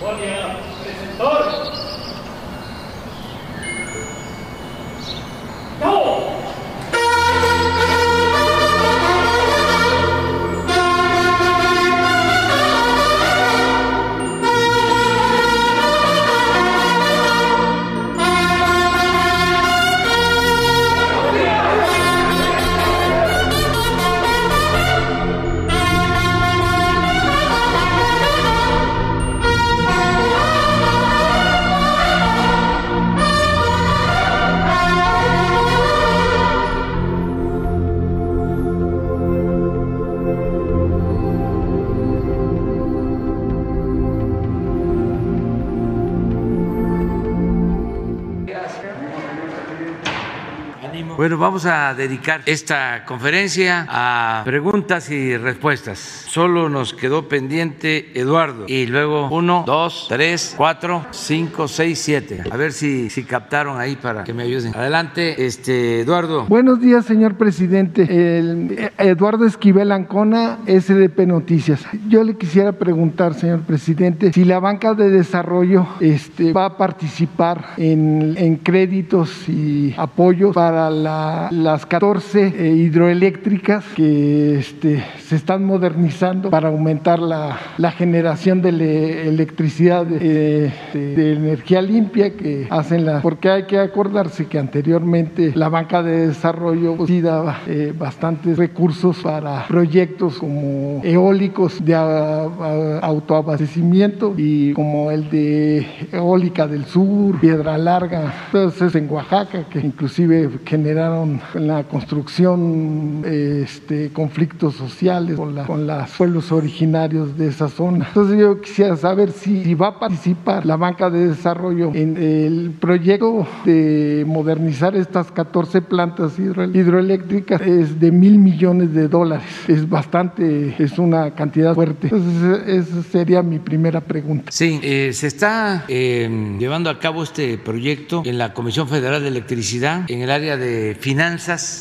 Bueno, a dedicar esta conferencia a preguntas y respuestas. Solo nos quedó pendiente Eduardo y luego uno, dos, tres, cuatro, cinco, seis, siete. A ver si, si captaron ahí para que me ayuden. Adelante, este Eduardo. Buenos días, señor presidente. El, eh, Eduardo Esquivel Ancona, SDP Noticias. Yo le quisiera preguntar, señor presidente, si la banca de desarrollo este, va a participar en, en créditos y apoyos para la las 14 eh, hidroeléctricas que este, se están modernizando para aumentar la, generación de electricidad de, de, energía limpia que hacen la... Porque hay que acordarse que anteriormente la banca de desarrollo pues, sí daba eh, bastantes recursos para proyectos como eólicos de autoabastecimiento y como el de eólica del sur, Piedra Larga, entonces en Oaxaca que inclusive genera en la construcción este, conflictos sociales con, con los pueblos originarios de esa zona. Entonces yo quisiera saber si, si va a participar la banca de desarrollo en el proyecto de modernizar estas 14 plantas hidroeléctricas es de mil millones de dólares. Es bastante, es una cantidad fuerte. Entonces esa sería mi primera pregunta. Sí, eh, se está eh, llevando a cabo este proyecto en la Comisión Federal de Electricidad en el área de finanzas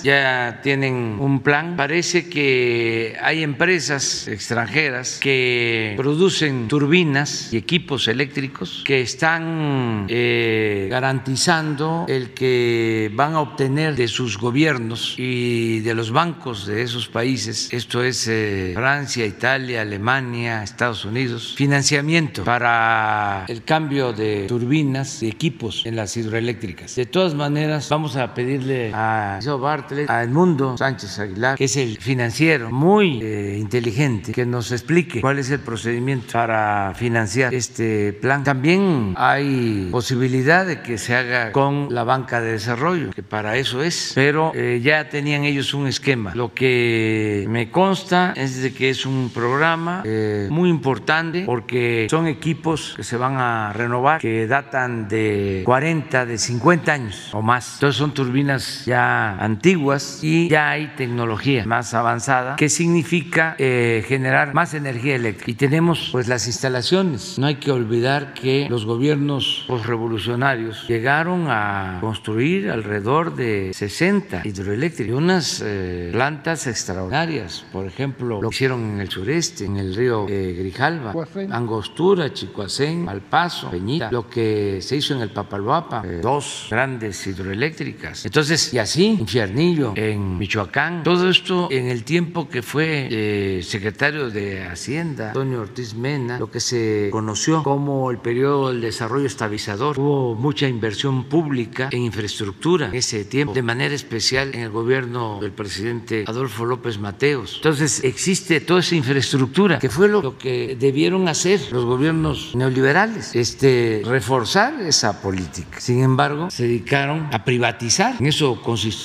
ya tienen un plan. Parece que hay empresas extranjeras que producen turbinas y equipos eléctricos que están eh, garantizando el que van a obtener de sus gobiernos y de los bancos de esos países, esto es eh, Francia, Italia, Alemania, Estados Unidos, financiamiento para el cambio de turbinas y equipos en las hidroeléctricas. De todas maneras, vamos a pedirle a Joe Bartlett, a Edmundo Sánchez Aguilar, que es el financiero muy eh, inteligente, que nos explique cuál es el procedimiento para financiar este plan. También hay posibilidad de que se haga con la banca de desarrollo, que para eso es, pero eh, ya tenían ellos un esquema. Lo que me consta es de que es un programa eh, muy importante porque son equipos que se van a renovar, que datan de 40, de 50 años o más. Entonces son turbinas ya antiguas y ya hay tecnología más avanzada que significa eh, generar más energía eléctrica. Y tenemos pues las instalaciones. No hay que olvidar que los gobiernos revolucionarios llegaron a construir alrededor de 60 hidroeléctricas, unas eh, plantas extraordinarias. Por ejemplo, lo hicieron en el sureste, en el río eh, Grijalva, Angostura, Chicoacén, Malpaso, Peñita, lo que se hizo en el Papaloapa, dos grandes hidroeléctricas. Entonces, y así, Infiernillo, en Michoacán. Todo esto en el tiempo que fue eh, secretario de Hacienda, Antonio Ortiz Mena, lo que se conoció como el periodo del desarrollo estabilizador. Hubo mucha inversión pública en infraestructura en ese tiempo, de manera especial en el gobierno del presidente Adolfo López Mateos. Entonces, existe toda esa infraestructura, que fue lo que debieron hacer los gobiernos neoliberales, este, reforzar esa política. Sin embargo, se dedicaron a privatizar. En eso consistió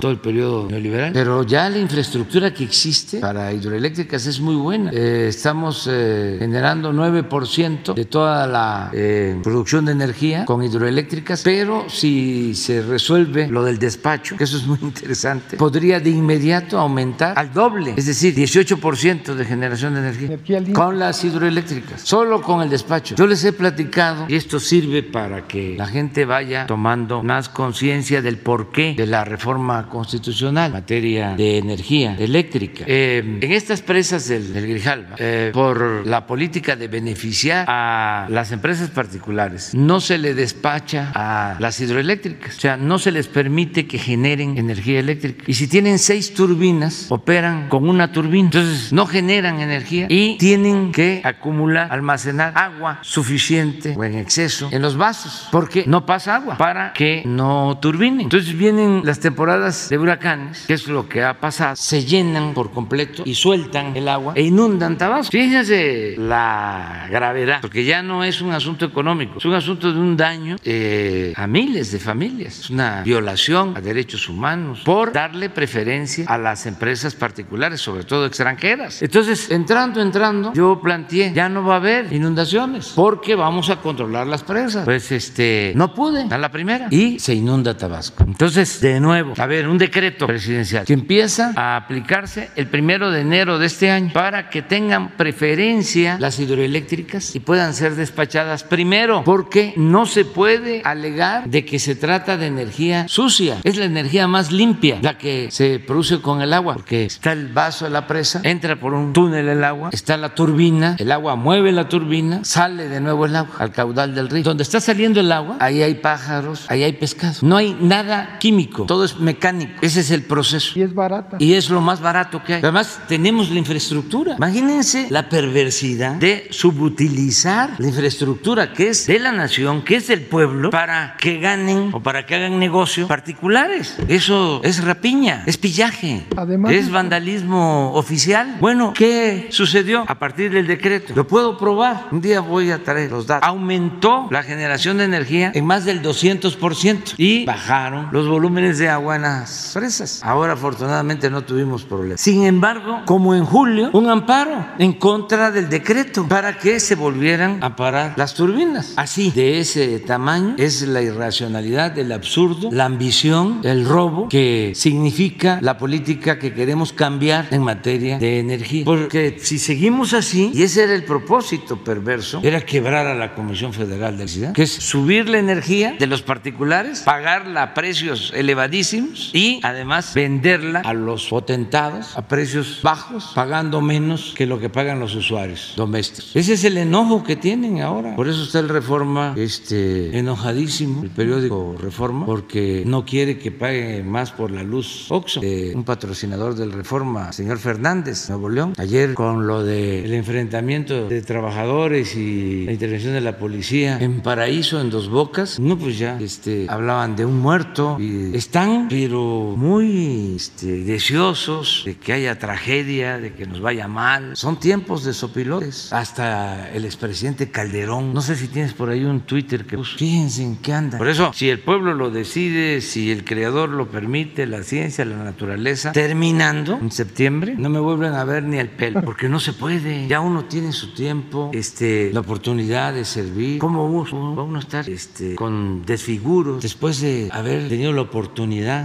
todo el periodo neoliberal. Pero ya la infraestructura que existe para hidroeléctricas es muy buena. Eh, estamos eh, generando 9% de toda la eh, producción de energía con hidroeléctricas, pero si se resuelve lo del despacho, que eso es muy interesante, podría de inmediato aumentar al doble, es decir, 18% de generación de energía, energía con las hidroeléctricas, solo con el despacho. Yo les he platicado y esto sirve para que la gente vaya tomando más conciencia del por porqué de la reforma constitucional en materia de energía eléctrica. Eh, en estas presas del, del Grijalva, eh, por la política de beneficiar a las empresas particulares, no se le despacha a las hidroeléctricas, o sea, no se les permite que generen energía eléctrica. Y si tienen seis turbinas, operan con una turbina, entonces no generan energía y tienen que acumular, almacenar agua suficiente o en exceso en los vasos, porque no pasa agua para que no turbinen. Entonces vienen las temporadas de huracanes, que es lo que ha pasado, se llenan por completo y sueltan el agua e inundan Tabasco. Fíjense la gravedad, porque ya no es un asunto económico, es un asunto de un daño eh, a miles de familias, es una violación a derechos humanos por darle preferencia a las empresas particulares, sobre todo extranjeras. Entonces, entrando, entrando, yo planteé, ya no va a haber inundaciones, porque vamos a controlar las presas. Pues este, no pude a la primera y se inunda Tabasco. Entonces, de nuevo, a ver, un decreto presidencial que empieza a aplicarse el primero de enero de este año para que tengan preferencia las hidroeléctricas y puedan ser despachadas primero, porque no se puede alegar de que se trata de energía sucia. Es la energía más limpia, la que se produce con el agua, porque está el vaso de la presa, entra por un túnel el agua, está la turbina, el agua mueve la turbina, sale de nuevo el agua al caudal del río. Donde está saliendo el agua, ahí hay pájaros, ahí hay pescado. No hay nada químico, todo es mecánico. Ese es el proceso. Y es barata. Y es lo más barato que hay. Además, tenemos la infraestructura. Imagínense la perversidad de subutilizar la infraestructura que es de la nación, que es del pueblo, para que ganen o para que hagan negocios particulares. Eso es rapiña, es pillaje, Además- es vandalismo oficial. Bueno, ¿qué sucedió a partir del decreto? Lo puedo probar. Un día voy a traer los datos. Aumentó la generación de energía en más del 200% y bajaron los volúmenes de agua en las presas. Ahora, afortunadamente, no tuvimos problemas. Sin embargo, como en julio, un amparo en contra del decreto para que se volvieran a parar las turbinas. Así, de ese tamaño, es la irracionalidad, el absurdo, la ambición, el robo que significa la política que queremos cambiar en materia de energía. Porque si seguimos así, y ese era el propósito perverso, era quebrar a la Comisión Federal de Electricidad, que es subir la energía de los particulares, pagarla a precios elevadísimos y además venderla a los potentados a precios bajos, pagando menos que lo que pagan los usuarios domésticos. Ese es el enojo que tienen ahora. Por eso está el Reforma este, enojadísimo, el periódico Reforma, porque no quiere que pague más por la luz Oxxo, de un patrocinador del Reforma, señor Fernández, Nuevo León. Ayer con lo del enfrentamiento de trabajadores y la intervención de la policía en Paraíso, en Dos Bocas, no, pues ya este, hablaban de un muerto y están, pero muy este, deseosos de que haya tragedia, de que nos vaya mal. Son tiempos de sopilotes. Hasta el expresidente Calderón, no sé si tienes por ahí un Twitter que puso, fíjense en qué anda. Por eso, si el pueblo lo decide, si el creador lo permite, la ciencia, la naturaleza, terminando en septiembre, no me vuelven a ver ni el pelo, porque no se puede. Ya uno tiene su tiempo, este, la oportunidad de servir. ¿Cómo uno, va uno a estar este, con desfiguros después de haber tenido la oportunidad,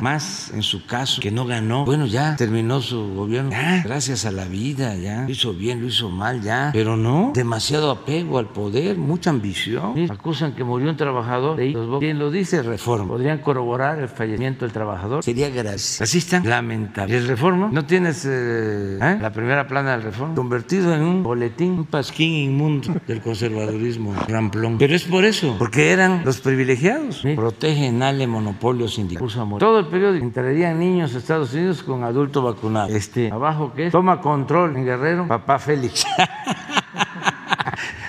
más en su caso, que no ganó? Bueno, ya terminó su gobierno. Ya, gracias a la vida, ya. Lo hizo bien, lo hizo mal, ya. Pero no, demasiado apego al poder, mucha ambición. Sí, Acusan que murió un trabajador de. Los Quien lo dice, reforma. Podrían corroborar el fallecimiento del trabajador. Sería gracias. Así está. Lamentable. El reforma, no tienes eh, ¿eh? la primera plana del reforma, convertido en un boletín, un pasquín inmundo del conservadurismo ramplón. Pero es por eso, porque eran los privilegiados. ¿sí? Protegen ale monopolio sindical. Puso a morir. Todo el periódico entrarían niños a Estados Unidos con adulto vacunado. Este, abajo que es, toma control en Guerrero, papá Félix.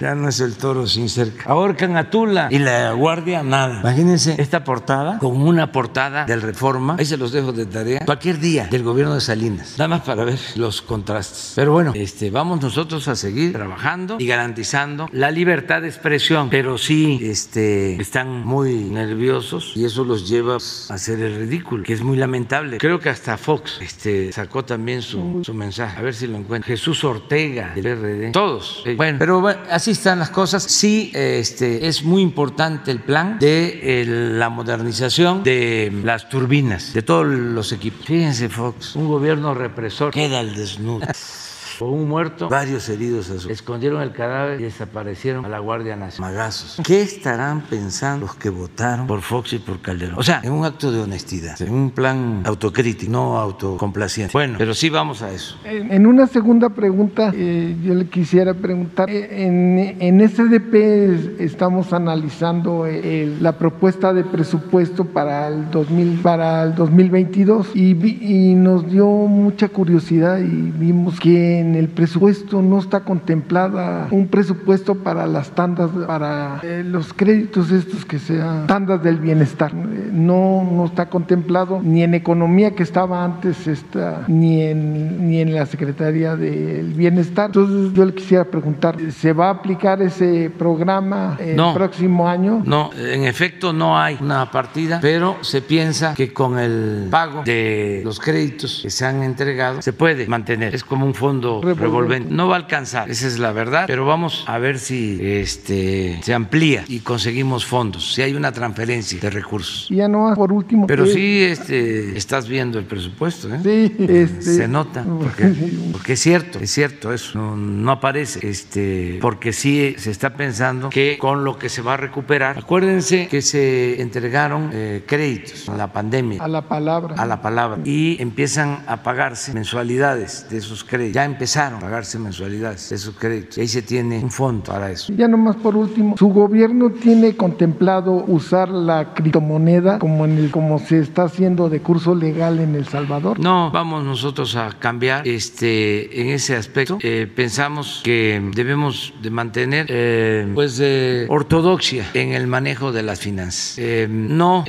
Ya no es el toro sin cerca. Ahorcan a Tula y la guardia nada. Imagínense esta portada con una portada del Reforma. Ahí se los dejo de tarea. Cualquier día del gobierno de Salinas. Nada más para ver los contrastes. Pero bueno, este, vamos nosotros a seguir trabajando y garantizando la libertad de expresión. Pero sí este, están muy nerviosos y eso los lleva a hacer el ridículo, que es muy lamentable. Creo que hasta Fox este, sacó también su, su mensaje. A ver si lo encuentro. Jesús Ortega del PRD. Todos. Bueno, pero bueno, así están las cosas. Sí, este, es muy importante el plan de eh, la modernización de las turbinas, de todos los equipos. Fíjense, Fox, un gobierno represor queda al desnudo. Un muerto, varios heridos. Escondieron el cadáver y desaparecieron a la Guardia Nacional. Magazos. ¿Qué estarán pensando los que votaron por Fox y por Calderón? O sea, en un acto de honestidad, en un plan autocrítico, no autocomplaciente. Bueno, pero sí vamos a eso. En una segunda pregunta, eh, yo le quisiera preguntar, eh, en, en SDP estamos analizando eh, la propuesta de presupuesto para el, 2000, para el 2022 y, y nos dio mucha curiosidad y vimos que en el presupuesto no está contemplada un presupuesto para las tandas, para los créditos estos que sean tandas del bienestar. No, no está contemplado ni en economía que estaba antes, está, ni, en, ni en la Secretaría del Bienestar. Entonces yo le quisiera preguntar, ¿se va a aplicar ese programa el próximo año? No, en efecto no hay una partida, pero se piensa que con el pago de los créditos que se han entregado se puede mantener. Es como un fondo revolvente. No va a alcanzar, esa es la verdad, pero vamos a ver si este, se amplía y conseguimos fondos, si hay una transferencia de recursos. Y ya no, por último. Pero sí este, estás viendo el presupuesto, ¿eh? Sí, este, se nota, porque, porque, es cierto, es cierto eso, no, aparece, este, porque sí se está pensando que con lo que se va a recuperar, acuérdense que se entregaron eh, créditos a la pandemia. A la palabra. A la palabra. Y empiezan a pagarse mensualidades de esos créditos. Ya empezaron a pagarse mensualidades de esos créditos. Y ahí se tiene un fondo para eso. Ya nomás por último, ¿su gobierno tiene contemplado usar la criptomoneda como, en el, como se está haciendo de curso legal en El Salvador? No, vamos nosotros a cambiar este, en ese aspecto. Eh, pensamos que debemos de mantener eh, pues de ortodoxia en el manejo de las finanzas. Eh, no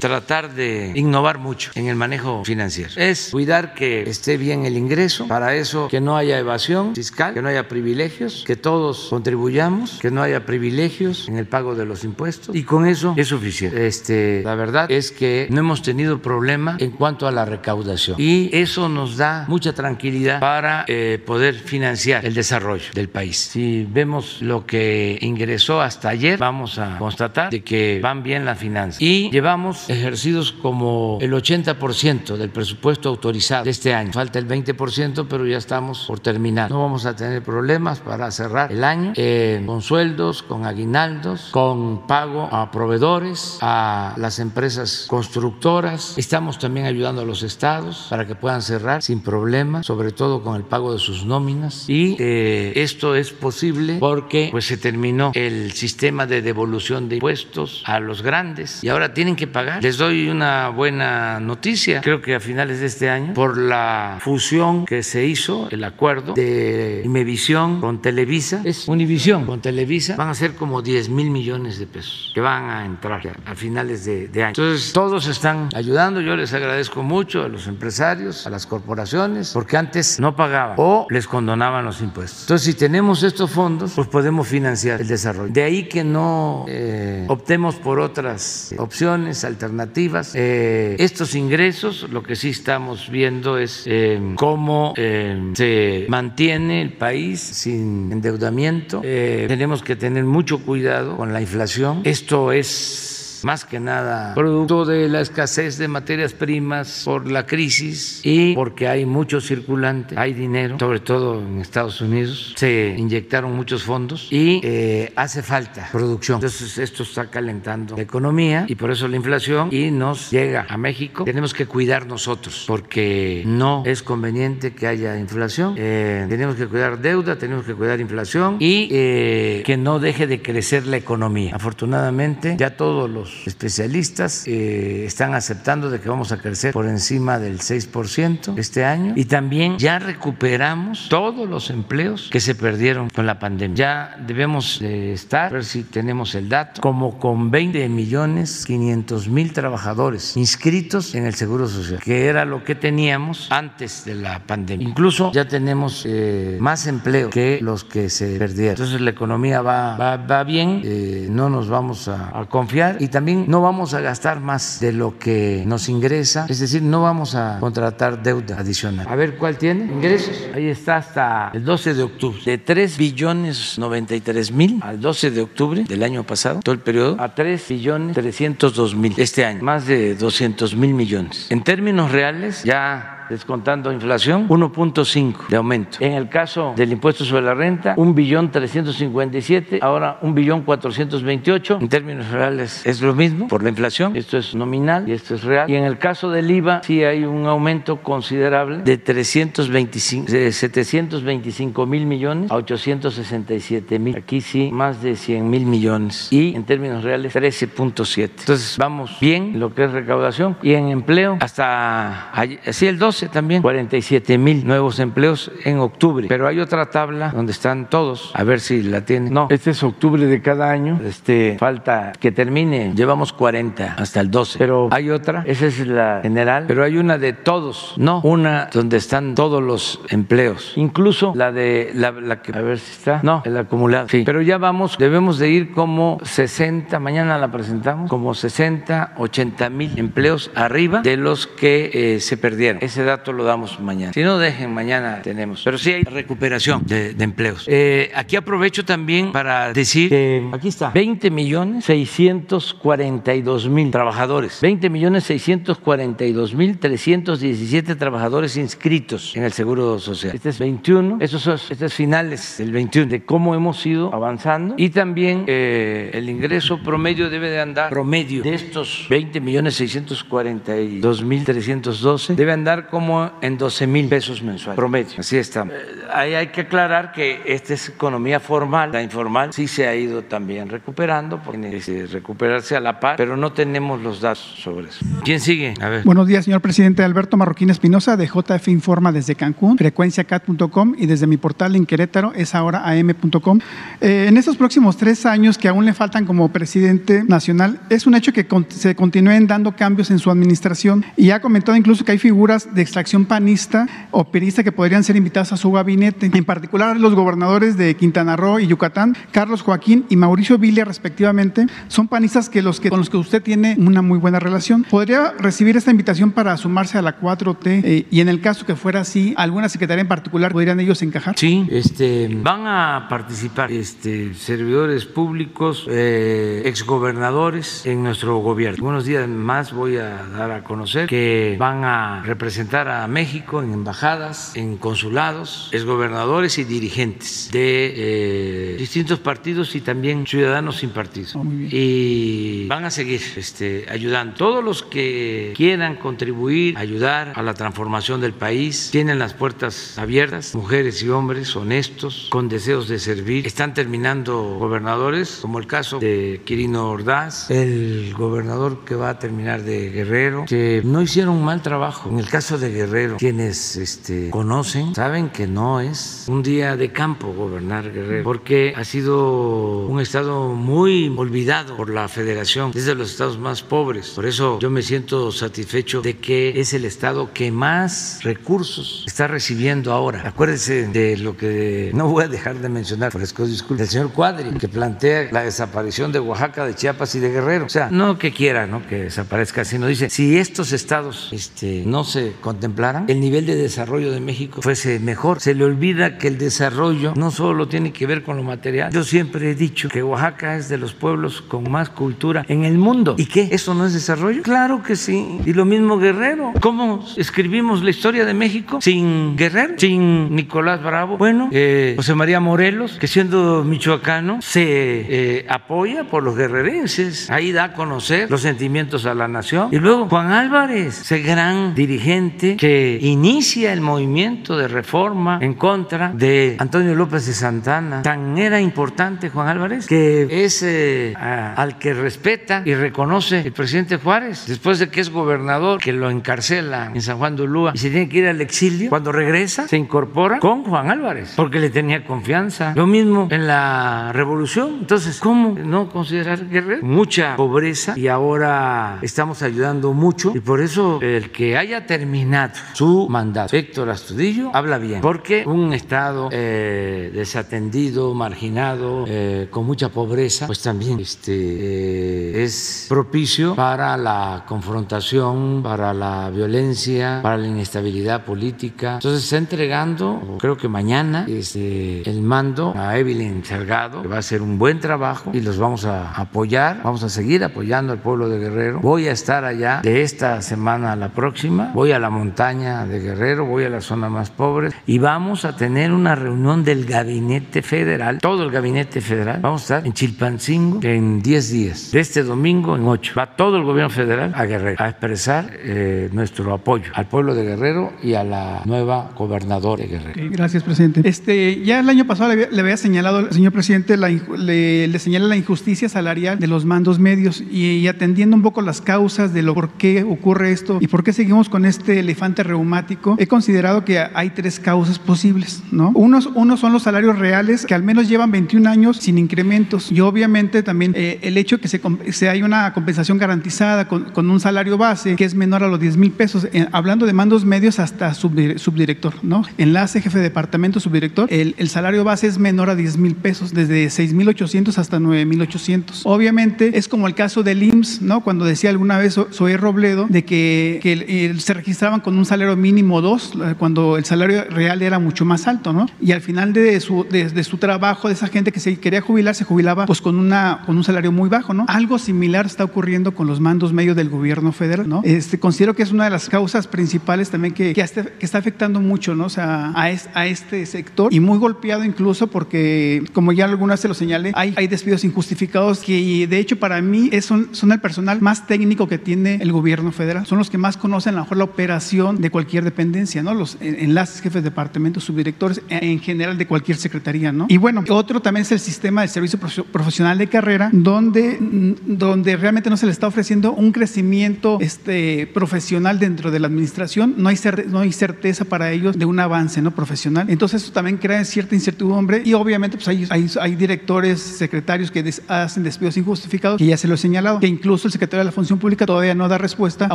tratar de innovar mucho en el manejo financiero. Es cuidar que esté bien el ingreso, para eso que no haya evasión fiscal, que no haya privilegios, que todos contribuyamos, que no haya privilegios en el pago de los impuestos y con eso es suficiente. Este, la verdad es que no hemos tenido problema en cuanto a la recaudación y eso nos da mucha tranquilidad para eh, poder financiar el desarrollo del país. Si vemos lo que ingresó hasta ayer, vamos a constatar de que van bien las finanzas y llevamos ejercidos como el 80% del presupuesto autorizado de este año. Falta el 20%, pero ya estamos por terminar. No vamos a tener problemas para cerrar el año eh, con sueldos, con aguinaldos, con pago a proveedores, a las empresas constructoras. Estamos también ayudando a los estados para que puedan cerrar sin problema, sobre todo con el pago de sus nóminas. Y eh, esto es posible porque pues, se terminó el sistema de devolución de impuestos a los grandes y ahora tienen que pagar. Les doy una buena noticia, creo que a finales de este año, por la fusión que se hizo, el acuerdo de Imevisión con Televisa, es Univisión con Televisa, van a ser como 10 mil millones de pesos que van a entrar a finales de, de año. Entonces, todos están ayudando, yo les agradezco mucho a los empresarios, a las corporaciones, porque antes no pagaban o les condonaban los impuestos. Entonces, si tenemos estos fondos, pues podemos financiar el desarrollo. De ahí que no eh, optemos por otras opciones, alternativas. Eh, estos ingresos, lo que sí estamos viendo es eh, cómo se mantiene el país sin endeudamiento. tenemos que tener mucho cuidado con la inflación. Esto es más que nada producto de la escasez de materias primas por la crisis y porque hay mucho circulante, hay dinero, sobre todo en Estados Unidos, se inyectaron muchos fondos y eh, hace falta producción. Entonces esto está calentando la economía y por eso la inflación y nos llega a México. Tenemos que cuidar nosotros porque no es conveniente que haya inflación. Eh, tenemos que cuidar deuda, tenemos que cuidar inflación y eh, que no deje de crecer la economía. Afortunadamente ya todos los especialistas eh, están aceptando de que vamos a crecer por encima del 6% este año y también ya recuperamos todos los empleos que se perdieron con la pandemia. Ya debemos estar, a ver si tenemos el dato, como con 20 millones 500 mil trabajadores inscritos en el Seguro Social, que era lo que teníamos antes de la pandemia. Incluso ya tenemos eh, más empleo que los que se perdieron. Entonces la economía va, va, bien, eh, no nos vamos a, a confiar y también no vamos a gastar más de lo que nos ingresa, es decir, no vamos a contratar deuda adicional. A ver cuál tiene ingresos. Ahí está hasta el 12 de octubre, de 3 billones 93 mil al 12 de octubre del año pasado, todo el periodo, a 3 billones 302 mil este año, más de 200 mil millones. En términos reales, ya descontando inflación, 1.5 de aumento. En el caso del impuesto sobre la renta, un billón 357, ahora un billón 428. En términos reales es lo mismo por la inflación. Esto es nominal y esto es real. Y en el caso del IVA sí hay un aumento considerable de 325, de 725 mil millones a 867 mil. Aquí sí más de 100 mil millones. Y en términos reales 13.7. Entonces vamos bien en lo que es recaudación y en empleo hasta así el 12 también 47 mil nuevos empleos en octubre. Pero hay otra tabla donde están todos. A ver si la tienen. No, este es octubre de cada año. Este falta que termine. Llevamos 40 hasta el 12. Pero hay otra. Esa es la general. Pero hay una de todos. No, una donde están todos los empleos. Incluso la de la, que a ver si está. No, el acumulado. Sí. Pero ya vamos. Debemos de ir como 60. Mañana la presentamos. Como 60, 80 mil empleos arriba de los que eh, se perdieron. Ese dato lo damos mañana. Si no dejen mañana tenemos. Pero sí hay recuperación de, empleos. Eh, aquí aprovecho también para decir que aquí está 20 millones 642 mil trabajadores. 20 millones 642 mil 317 trabajadores inscritos en el Seguro Social. Este es 21. Estos son este es finales del 21 de cómo hemos ido avanzando y también eh, el ingreso promedio debe de andar promedio de estos 20 millones 642 mil 312 debe andar como en 12 mil pesos mensuales promedio. Así está. Eh, ahí hay que aclarar que esta es economía formal, la informal sí se ha ido también recuperando, porque que recuperarse a la par, pero no tenemos los datos sobre eso. ¿Quién sigue? A ver. Buenos días, señor presidente. Alberto Marroquín Espinosa de JF Informa desde Cancún, frecuenciacat.com y desde mi portal en Querétaro es ahora am.com. Eh, en estos próximos tres años que aún le faltan como presidente nacional, es un hecho que se continúen dando cambios en su administración y ha comentado incluso que hay figuras de extracción panista o perista que podrían ser invitadas a su gabinete, en particular los gobernadores de Quintana Roo y Yucatán, Carlos Joaquín y Mauricio Villa respectivamente, son panistas que los que, con los que usted tiene una muy buena relación. ¿Podría recibir esta invitación para sumarse a la 4T? Eh, y en el caso que fuera así, ¿alguna secretaría en particular podrían ellos encajar? Sí, este, van a participar este, servidores públicos, eh, exgobernadores en nuestro gobierno. Unos días más voy a dar a conocer que van a representar a México en embajadas, en consulados, exgobernadores y dirigentes de eh, distintos partidos y también ciudadanos sin partido. Oh, y van a seguir este, ayudando. Todos los que quieran contribuir, ayudar a la transformación del país, tienen las puertas abiertas, mujeres y hombres honestos, con deseos de servir. Están terminando gobernadores, como el caso de Quirino Ordaz, el gobernador que va a terminar de Guerrero, que no hicieron un mal trabajo. En el caso de Guerrero, quienes este, conocen saben que no es un día de campo gobernar Guerrero, porque ha sido un estado muy olvidado por la federación, es de los estados más pobres. Por eso yo me siento satisfecho de que es el estado que más recursos está recibiendo ahora. Acuérdense de lo que no voy a dejar de mencionar, fresco disculpe, el señor Cuadri, que plantea la desaparición de Oaxaca, de Chiapas y de Guerrero. O sea, no que quiera ¿no? que desaparezca, sino dice, si estos estados este, no se contemplaran, el nivel de desarrollo de México fuese mejor. Se le olvida que el desarrollo no solo tiene que ver con lo material. Yo siempre he dicho que Oaxaca es de los pueblos con más cultura en el mundo. ¿Y qué? ¿Eso no es desarrollo? Claro que sí. Y lo mismo Guerrero. ¿Cómo escribimos la historia de México sin Guerrero? Sin Nicolás Bravo. Bueno, eh, José María Morelos, que siendo michoacano se eh, apoya por los guerrerenses. Ahí da a conocer los sentimientos a la nación. Y luego Juan Álvarez, ese gran dirigente que inicia el movimiento de reforma en contra de Antonio López de Santana. Tan era importante Juan Álvarez que es eh, al que respeta y reconoce el presidente Juárez después de que es gobernador, que lo encarcela en San Juan de Ulúa y se tiene que ir al exilio. Cuando regresa, se incorpora con Juan Álvarez porque le tenía confianza. Lo mismo en la revolución. Entonces, ¿cómo no considerar Guerrero? Mucha pobreza y ahora estamos ayudando mucho y por eso el que haya terminado su mandato, Héctor Astudillo, habla bien, porque un Estado eh, desatendido, marginado, eh, con mucha pobreza, pues también este, eh, es propicio para la confrontación, para la violencia, para la inestabilidad política. Entonces está entregando, creo que mañana, este, el mando a Evelyn Salgado, que va a hacer un buen trabajo y los vamos a apoyar, vamos a seguir apoyando al pueblo de Guerrero. Voy a estar allá de esta semana a la próxima, voy a la montaña de Guerrero, voy a la zona más pobre y vamos a tener una reunión del gabinete federal, todo el gabinete federal. Vamos a estar en Chilpancingo en 10 días, de este domingo en 8. Va todo el gobierno federal a Guerrero a expresar eh, nuestro apoyo al pueblo de Guerrero y a la nueva gobernadora de Guerrero. gracias, presidente. Este, ya el año pasado le había, señalado, señor presidente, la, le, le señala la injusticia salarial de los mandos medios y, atendiendo un poco las causas de lo por qué ocurre esto y por qué seguimos con este elefante reumático, he considerado que hay tres causas posibles, ¿no? Unos, unos son los salarios reales que al menos llevan 21 años sin incrementos y obviamente también eh, el hecho que se, se hay una compensación garantizada con, un salario base que es menor a los 10 mil pesos, hablando de mandos medios hasta subdirector, ¿no? Enlace, jefe de departamento, subdirector, el, salario base es menor a 10 mil pesos, desde 6 mil 800 hasta 9 mil 800. Obviamente es como el caso del IMSS, ¿no? Cuando decía alguna vez Zoe Robledo de que se registraban con un salario mínimo 2, eh, cuando el salario real era mucho más alto, ¿no? Y al final de su, de, su trabajo, de esa gente que se quería jubilar, se jubilaba pues con, una, con un salario muy bajo, ¿no? Algo similar está ocurriendo con los mandos medios del gobierno federal, ¿no? Este, considero que es una de las causas principales también que, que, está afectando mucho, ¿no? O sea, a, a este sector y muy golpeado incluso porque, como ya algunas se lo señalé, hay, hay despidos injustificados que de hecho para mí son, son el personal más técnico que tiene el gobierno federal. Son los que más conocen a lo mejor la operación de cualquier dependencia, ¿no? Los enlaces, jefes de departamento, subdirectores, en general de cualquier secretaría, ¿no? Y bueno, otro también es el sistema de servicio profesional de carrera, donde, donde realmente no se le está ofreciendo un crecimiento este, profesional dentro de la administración, no hay, no hay certeza para ellos de un avance ¿no? profesional. Entonces eso también crea cierta incertidumbre y obviamente pues hay, hay, hay directores, secretarios que hacen despidos injustificados, que ya se lo he señalado, que incluso el secretario de la Función Pública todavía no da respuesta a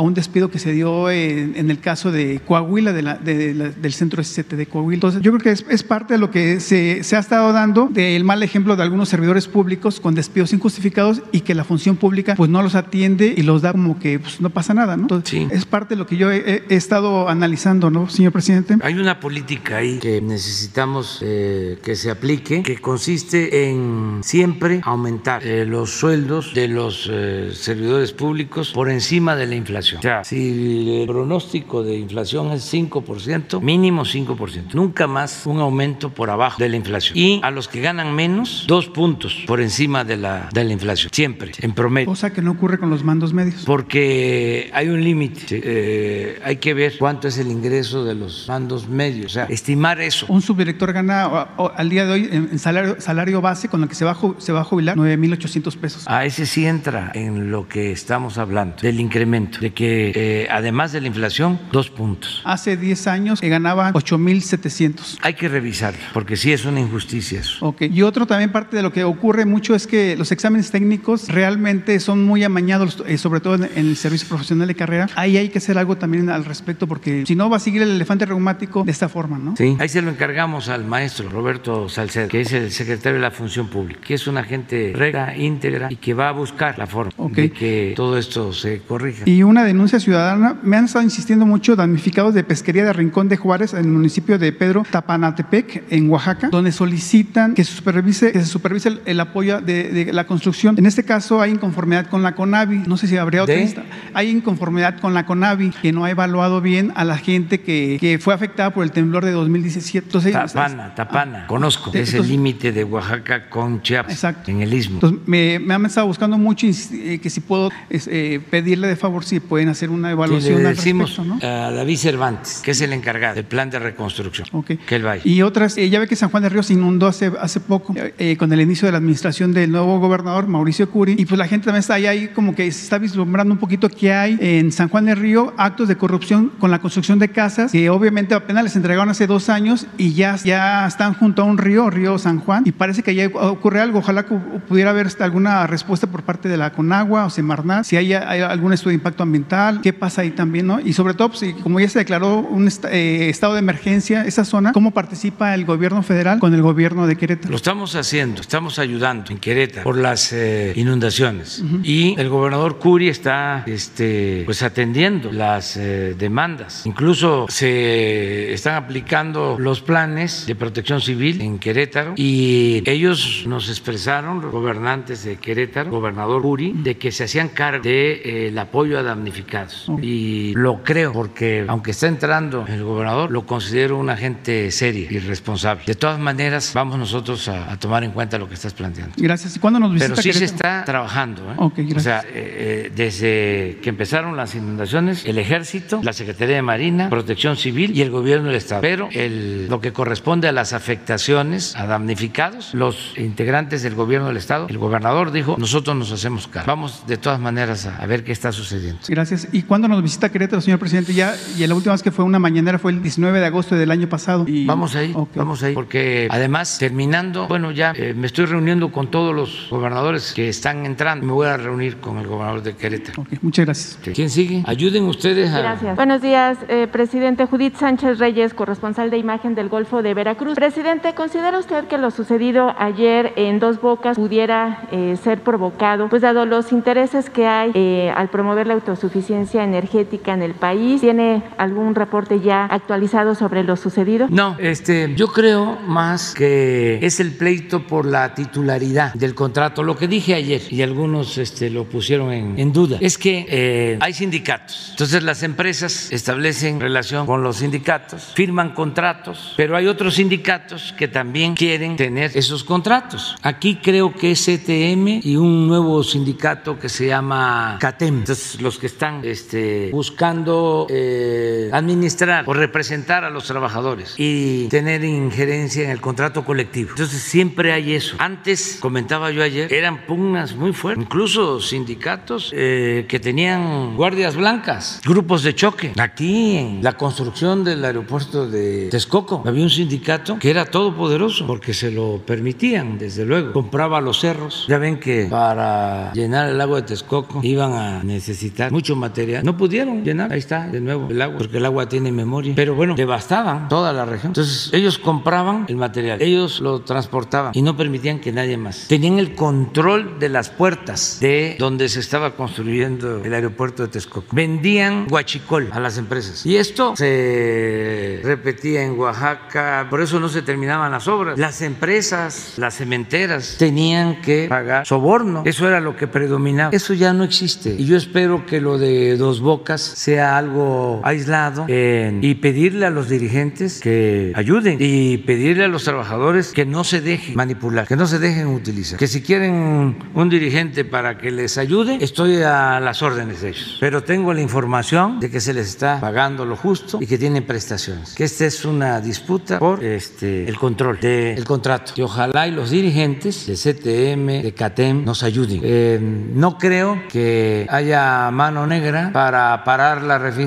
un despido que se dio en, el caso de Coahuila, de la, del centro SCT de Coahuila. Entonces, yo creo que es, es parte de lo que se, se, ha estado dando del mal ejemplo de algunos servidores públicos con despidos injustificados y que la función pública pues no los atiende y los da como que pues, no pasa nada, ¿no? Entonces, es parte de lo que yo he, estado analizando, ¿no, señor presidente? Hay una política ahí que necesitamos eh, que se aplique, que consiste en siempre aumentar eh, los sueldos de los eh, servidores públicos por encima de la inflación. O sea, si el pronóstico de inflación es 5%, mínimo 5%, nunca más un aumento por abajo de la inflación. Y a los que ganan menos, dos puntos por encima de la, de la inflación, siempre, en promedio. Cosa que no ocurre con los mandos medios. Porque hay un límite, eh, hay que ver cuánto es el ingreso de los mandos medios, o sea, estimar eso. Un subdirector gana al día de hoy en salario, salario base con el que se va se va a jubilar 9.800 pesos. A ese sí entra en lo que estamos hablando, del incremento, de que eh, además de la inflación, dos puntos. Hace 10 años que ganaba 8.700. Hay que revisarlo, porque sí es una injusticia eso. Ok, y otro también parte de lo que ocurre mucho es que los exámenes técnicos realmente son muy amañados, eh, sobre todo en, el servicio profesional de carrera. Ahí hay que hacer algo también al respecto, porque si no va a seguir el elefante reumático de esta forma, ¿no? Sí, ahí se lo encargamos al maestro Roberto Salcedo, que es el secretario de la Función Pública, que es una gente recta, íntegra y que va a buscar la forma de que todo esto se corrija. Y una denuncia ciudadana, me han estado insistiendo mucho damnificados de pesquería de Rincón de Juárez en el municipio de Pedro Tapanatepec, en Oaxaca, donde solicitan que se supervise, que se supervise el, apoyo de, la construcción. En este caso hay inconformidad con la CONAVI, no sé si habría otra lista. Hay inconformidad con la CONAVI, que no ha evaluado bien a la gente que, que fue afectada por el temblor de 2017. Entonces, Tapana, Tapana, conozco, es el límite de Oaxaca con Chiapas, exacto. en el Istmo. Entonces, me, me han estado buscando mucho eh, que si puedo eh, pedirle de favor si pueden hacer una evaluación. le decimos a David Cervantes, que es el encargado del plan de reconstrucción, que él vaya. Y otras, eh, ya ve que San Juan de Río se inundó hace, hace poco con el inicio de la administración del nuevo gobernador Mauricio Curi, y pues la gente también está ahí, ahí como que se está vislumbrando un poquito que hay en San Juan de Río actos de corrupción con la construcción de casas que obviamente apenas les entregaron hace dos años y ya, ya están junto a un río, río San Juan, y parece que ya ocurre algo. Ojalá que pudiera haber alguna respuesta por parte de la Conagua o Semarnat, si hay, algún estudio de impacto ambiental, qué pasa ahí también, ¿no? Y sobre todo, pues, como ya se declaró un eh, estado de emergencia, esa zona, ¿cómo participa el gobierno federal con el gobierno de Querétaro? Lo estamos haciendo, estamos ayudando en Querétaro por las eh, inundaciones. Y el gobernador Curi está este, pues atendiendo las eh, demandas. Incluso se están aplicando los planes de protección civil en Querétaro y ellos nos expresaron, los gobernantes de Querétaro, gobernador Curi, de que se hacían cargo del de, eh, apoyo a damnificados. Y lo creo porque aunque está entrando el gobernador, lo considero un agente serio y responsable. De todas maneras, vamos nosotros a, tomar en cuenta lo que estás planteando. Gracias. ¿Y cuándo nos visita Pero sí se está trabajando. ¿eh? o sea, eh, eh, desde que empezaron las inundaciones, el Ejército, la Secretaría de Marina, Protección Civil y el Gobierno del Estado. Pero el, lo que corresponde a las afectaciones, a damnificados, los integrantes del Gobierno del Estado, el gobernador dijo, nosotros nos hacemos cargo. Vamos de todas maneras a, ver qué está sucediendo. Gracias. ¿Y cuándo nos visita Querétaro, señor presidente? Ya, y la última vez que fue una mañanera fue el 19 de agosto del año pasado. Y... Vamos ahí, vamos ahí, porque además, terminando, bueno, ya eh, me estoy reuniendo con todos los gobernadores que están entrando. Me voy a reunir con el gobernador de Querétaro. muchas gracias. ¿Quién sigue? Ayuden ustedes a... Gracias. Buenos días, eh, presidente Judith Sánchez Reyes, corresponsal de imagen del Golfo de Veracruz. Presidente, ¿considera usted que lo sucedido ayer en Dos Bocas pudiera eh, ser provocado, pues dado los intereses que hay eh, al promover la autosuficiencia energética en el país? ¿Tiene algún reporte ya actualizado sobre lo sucedido? No, este, yo creo más que es el pleito por la titularidad del contrato. Lo que dije ayer y algunos este, lo pusieron en, duda es que eh, hay sindicatos. Entonces las empresas establecen relación con los sindicatos, firman contratos, pero hay otros sindicatos que también quieren tener esos contratos. Aquí creo que es CTM y un nuevo sindicato que se llama CATEM. Entonces los que están este, buscando eh, administrar o representar a los trabajadores y tener injerencia en el contrato colectivo. Entonces siempre hay eso. Antes, comentaba yo ayer, eran pugnas muy fuertes, incluso sindicatos eh, que tenían guardias blancas, grupos de choque. Aquí en la construcción del aeropuerto de Texcoco había un sindicato que era todopoderoso porque se lo permitían, desde luego. Compraba los cerros. Ya ven que para llenar el agua de Texcoco iban a necesitar mucho material. No pudieron llenar. Ahí está de nuevo el agua, porque el agua tiene memoria. Pero bueno, devastaban toda la región. Entonces ellos compraban el material, ellos lo transportaban y no permitían que nadie más. Tenían el control de las puertas de donde se estaba construyendo el aeropuerto de Texcoco. Vendían guachicol a las empresas. Y esto se repetía en Oaxaca, por eso no se terminaban las obras. Las empresas, las cementeras, tenían que pagar soborno. Eso era lo que predominaba. Eso ya no existe. Y yo espero que lo de Dos Bocas sea algo aislado y pedirle a los dirigentes que ayuden y pedirle a los trabajadores que no se dejen manipular, que no se dejen utilizar. Que si quieren un dirigente para que les ayude, estoy a las órdenes de ellos. Pero tengo la información de que se les está pagando lo justo y que tienen prestaciones. Que esta es una disputa por este, el control del contrato. Y ojalá y los dirigentes de CTM, de CATEM, nos ayuden. Eh, no creo que haya mano negra para parar la refinería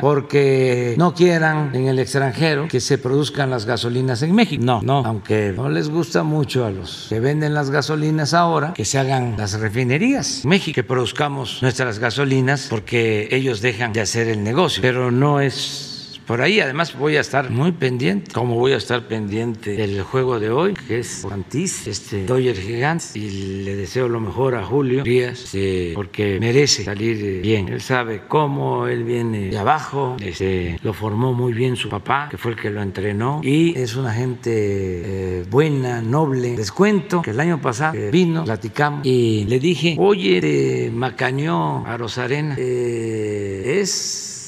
porque no quieran en el extranjero que se produzcan las gasolinas en México. No, no, aunque no les gusta mucho a los que venden las gasolinas ahora, que se hagan las refinerías en México, que produzcamos nuestras gasolinas porque ellos dejan de hacer el negocio, pero no es por ahí. Además voy a estar muy pendiente, como voy a estar pendiente del juego de hoy, que es Guantis, este Dodger Gigantes, y le deseo lo mejor a Julio Díaz, eh, porque merece salir bien. Él sabe cómo, él viene de abajo, este, lo formó muy bien su papá, que fue el que lo entrenó, y es una gente eh, buena, noble. Les cuento que el año pasado vino, platicamos, y le dije, oye, de Macañó a Rosarena, eh,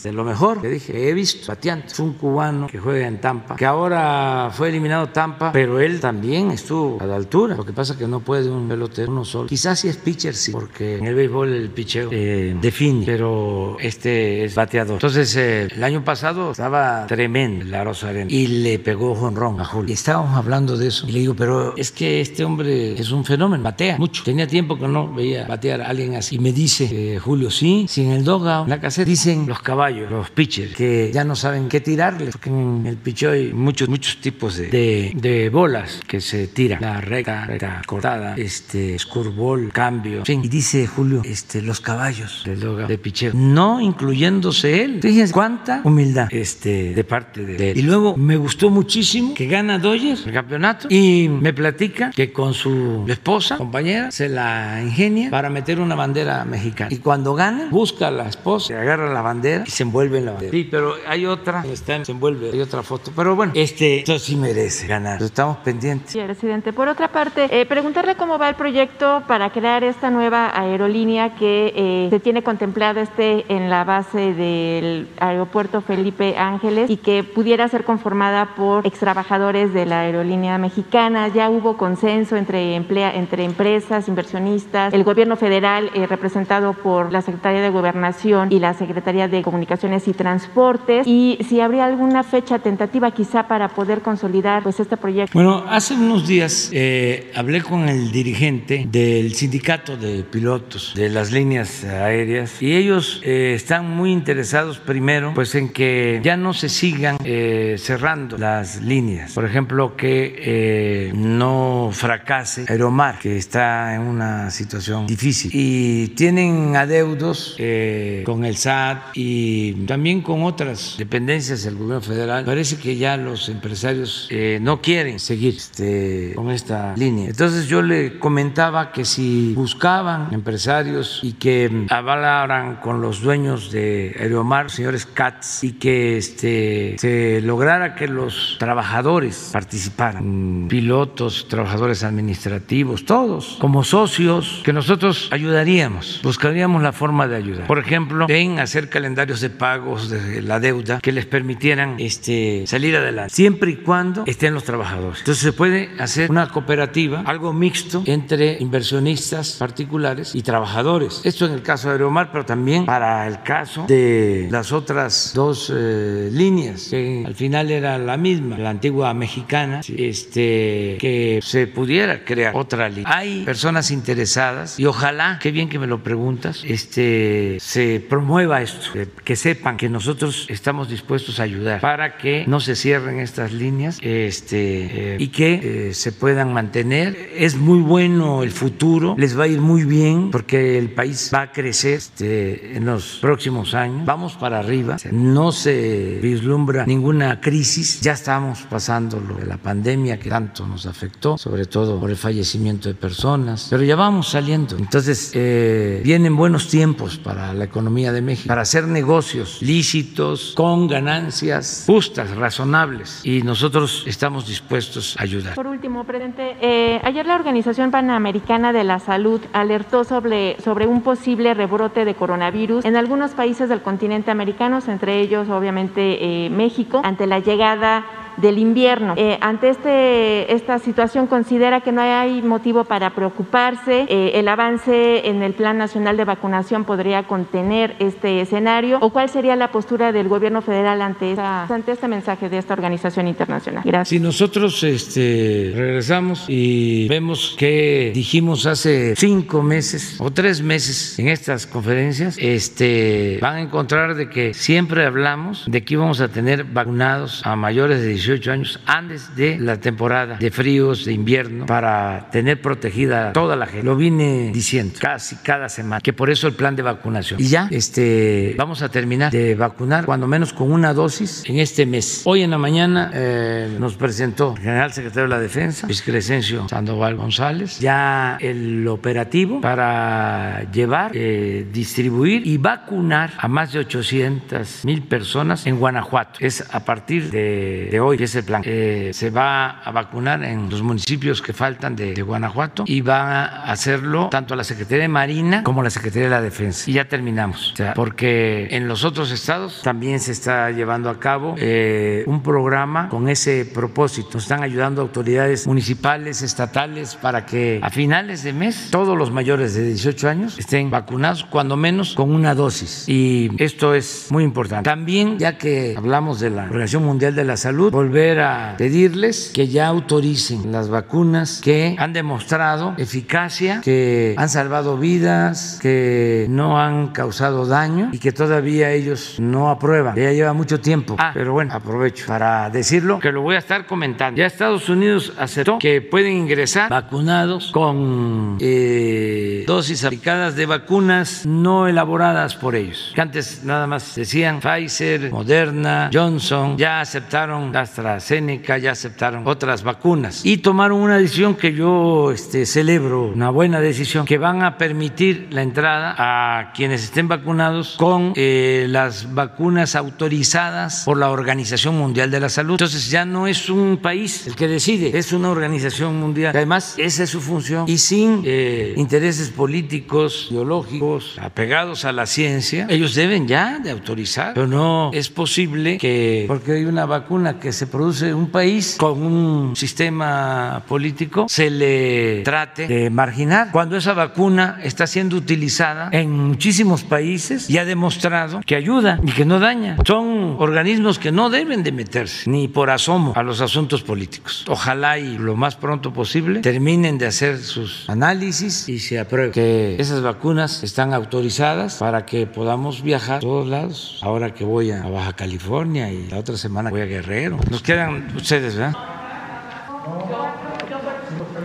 de lo mejor que dije, he visto pateando. Es un cubano que juega en Tampa, que ahora fue eliminado Tampa, pero él también estuvo a la altura. Lo que pasa es que no puede un pelotero uno solo. Quizás si es pitcher, sí, porque en el béisbol el picheo eh, define, pero este es bateador. Entonces, eh, el año pasado estaba tremendo la Rosarena y le pegó jonrón a Julio. Y estábamos hablando de eso. Y le digo, pero es que este hombre es un fenómeno, batea mucho. Tenía tiempo que no veía batear a alguien así. Y me dice, eh, Julio, sí, si en el dogout, en la caseta, dicen los caballos los pitchers, que ya no saben qué tirarle, porque en el pitcher hay muchos, muchos tipos de, de, bolas que se tiran, la recta, recta cortada, este, scurvball, cambio, y dice Julio, este, los caballos de pitcher, no incluyéndose él. Fíjense cuánta humildad este, de parte de él. Y luego me gustó muchísimo que gana Dodgers el campeonato y me platica que con su esposa, compañera, se la ingenia para meter una bandera mexicana. Y cuando gana, busca a la esposa, agarra la bandera y se se envuelve en la bandera. Sí, pero hay otra, está, se envuelve, hay otra foto. Pero bueno, este, esto sí merece ganar. Estamos pendientes. Sí, presidente. Por otra parte, eh, preguntarle cómo va el proyecto para crear esta nueva aerolínea que eh, se tiene contemplada este en la base del aeropuerto Felipe Ángeles y que pudiera ser conformada por extrabajadores de la aerolínea mexicana. Ya hubo consenso entre, emplea, entre empresas, inversionistas, el gobierno federal eh, representado por la Secretaría de Gobernación y la Secretaría de Comunicaciones y Transportes y si habría alguna fecha tentativa quizá para poder consolidar pues este proyecto. Bueno, hace unos días eh, hablé con el dirigente del sindicato de pilotos de las líneas aéreas y ellos eh, están muy interesados primero pues en que ya no se sigan eh, cerrando las líneas. Por ejemplo, que eh, no fracase Aeromar, que está en una situación difícil. Y tienen adeudos eh, con el SAT y también con otras dependencias del gobierno federal. Parece que ya los empresarios eh, no quieren seguir este, con esta línea. Entonces yo le comentaba que si buscaban empresarios y que avalaran con los dueños de Aeromar, señores Katz, y que este, se lograra que los trabajadores participaran, pilotos, trabajadores administrativos, todos, como socios, que nosotros ayudaríamos, buscaríamos la forma de ayudar. Por ejemplo, en hacer calendarios de pagos de la deuda que les permitieran este, salir adelante, siempre y cuando estén los trabajadores. Entonces se puede hacer una cooperativa, algo mixto entre inversionistas particulares y trabajadores. Esto en el caso de Aeromar, pero también para el caso de las otras dos eh, líneas, que al final era la misma, la antigua mexicana, este, que se pudiera crear otra línea. Hay personas interesadas y ojalá, qué bien que me lo preguntas, este, se promueva esto, que sepan que nosotros estamos dispuestos a ayudar para que no se cierren estas líneas este, eh, y que eh, se puedan mantener. Es muy bueno el futuro, les va a ir muy bien porque el país va a crecer este, en los próximos años. Vamos para arriba, no se vislumbra ninguna crisis, ya estamos pasando lo de la pandemia que tanto nos afectó, sobre todo por el fallecimiento de personas, pero ya vamos saliendo. Entonces, eh, vienen buenos tiempos para la economía de México, para hacer negocios lícitos, con ganancias justas, razonables, y nosotros estamos dispuestos a ayudar. Por último, presidente, eh, ayer la Organización Panamericana de la Salud alertó sobre, sobre un posible rebrote de coronavirus en algunos países del continente americano, entre ellos obviamente eh, México, ante la llegada del invierno. Eh, ante este, esta situación, ¿considera que no hay motivo para preocuparse? Eh, ¿El avance en el Plan Nacional de Vacunación podría contener este escenario? ¿O cuál sería la postura del gobierno federal ante, esta, ante este mensaje de esta organización internacional? Gracias. Si nosotros este, regresamos y vemos que dijimos hace cinco meses o tres meses en estas conferencias, este, van a encontrar de que siempre hablamos de que íbamos a tener vacunados a mayores de 18 años antes de la temporada de fríos, de invierno, para tener protegida toda la gente. Lo vine diciendo casi cada semana, que por eso el plan de vacunación. Y ya este, vamos a terminar de vacunar cuando menos con una dosis en este mes. Hoy en la mañana eh, nos presentó el general secretario de la Defensa, Luis Crescencio Sandoval González, ya el operativo para llevar, eh, distribuir y vacunar a más de 800 mil personas en Guanajuato. Es a partir de hoy que es el plan. Eh, se va a vacunar en los municipios que faltan de, de, Guanajuato y va a hacerlo tanto la Secretaría de Marina como la Secretaría de la Defensa. Y ya terminamos. O sea, porque en los otros estados también se está llevando a cabo eh, un programa con ese propósito. Nos están ayudando autoridades municipales, estatales, para que a finales de mes todos los mayores de 18 años estén vacunados, cuando menos con una dosis. Y esto es muy importante. También, ya que hablamos de la Organización Mundial de la Salud, volver a pedirles que ya autoricen las vacunas que han demostrado eficacia, que han salvado vidas, que no han causado daño y que todavía ellos no aprueban. Ya lleva mucho tiempo. Ah, pero bueno, aprovecho para decirlo que lo voy a estar comentando. Ya Estados Unidos aceptó que pueden ingresar vacunados con eh, dosis aplicadas de vacunas no elaboradas por ellos. Que antes nada más decían Pfizer, Moderna, Johnson, ya aceptaron las AstraZeneca, ya aceptaron otras vacunas y tomaron una decisión que yo este, celebro, una buena decisión, que van a permitir la entrada a quienes estén vacunados con eh, las vacunas autorizadas por la Organización Mundial de la Salud. Entonces ya no es un país el que decide, es una organización mundial. Además, esa es su función y sin eh, intereses políticos, ideológicos, apegados a la ciencia, ellos deben ya de autorizar, pero no es posible que, porque hay una vacuna que se produce en un país con un sistema político, se le trate de marginar, cuando esa vacuna está siendo utilizada en muchísimos países y ha demostrado que ayuda y que no daña. Son organismos que no deben de meterse ni por asomo a los asuntos políticos. Ojalá y lo más pronto posible terminen de hacer sus análisis y se apruebe que esas vacunas están autorizadas para que podamos viajar a todos lados. Ahora que voy a Baja California y la otra semana voy a Guerrero. Nos quedan ustedes, ¿verdad?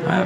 Ah,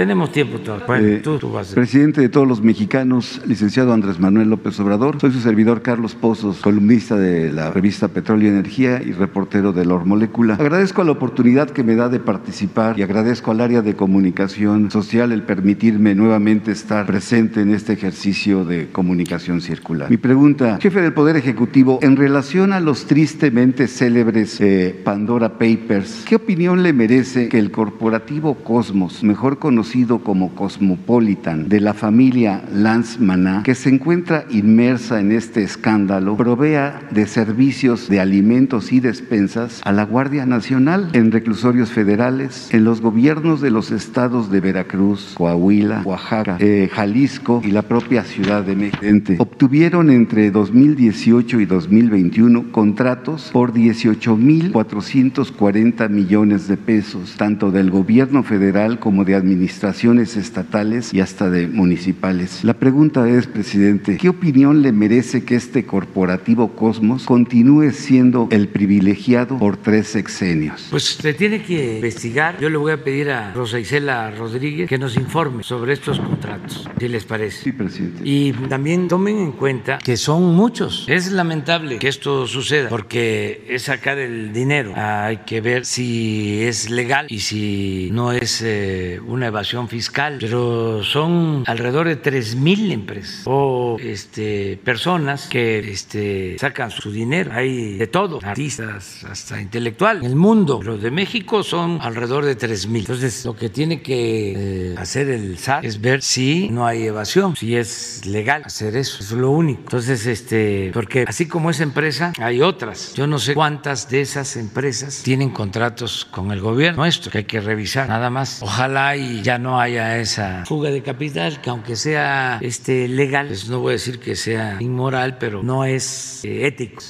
tenemos tiempo todavía. Bueno, Eh, tú, tú vas a... Presidente de todos los mexicanos, licenciado Andrés Manuel López Obrador. Soy su servidor Carlos Pozos, columnista de la revista Petróleo y Energía y reportero de Lor Molécula. Agradezco la oportunidad que me da de participar y agradezco al área de comunicación social el permitirme nuevamente estar presente en este ejercicio de comunicación circular. Mi pregunta, jefe del Poder Ejecutivo, en relación a los tristemente célebres eh, Pandora Papers, ¿qué opinión le merece que el corporativo Cosmos, mejor conocido como Cosmopolitan, de la familia Lance Maná, que se encuentra inmersa en este escándalo, provea de servicios de alimentos y despensas a la Guardia Nacional en reclusorios federales, en los gobiernos de los estados de Veracruz, Coahuila, Oaxaca, eh, Jalisco y la propia Ciudad de México. Obtuvieron entre 2018 y 2021 contratos por 18.440 millones de pesos, tanto del gobierno federal como de administraciones estatales y hasta de municipales. La pregunta es, presidente, ¿qué opinión le merece que este corporativo Cosmos continúe siendo el privilegiado por tres sexenios? Pues se tiene que investigar. Yo le voy a pedir a Rosa Isela Rodríguez que nos informe sobre estos contratos, si les parece. Sí, presidente. Y también tomen en cuenta que son muchos. Es lamentable que esto suceda porque es sacar el dinero. Hay que ver si es legal y si no es eh, una evasión fiscal. Pero son alrededor de 3 mil empresas o este, personas que este, sacan su dinero. Hay de todo, artistas hasta intelectual. En el mundo, los de México son alrededor de 3 mil. Entonces, lo que tiene que eh, hacer el SAT es ver si no hay evasión, si es legal hacer eso. Eso es lo único. Entonces, este, porque así como esa empresa, hay otras. Yo no sé cuántas de esas empresas tienen contratos con el gobierno nuestro, que hay que revisar nada más. Ojalá y ya no haya esa fuga de capital, que aunque sea este legal, pues no voy a decir que sea inmoral, pero no es eh, ético.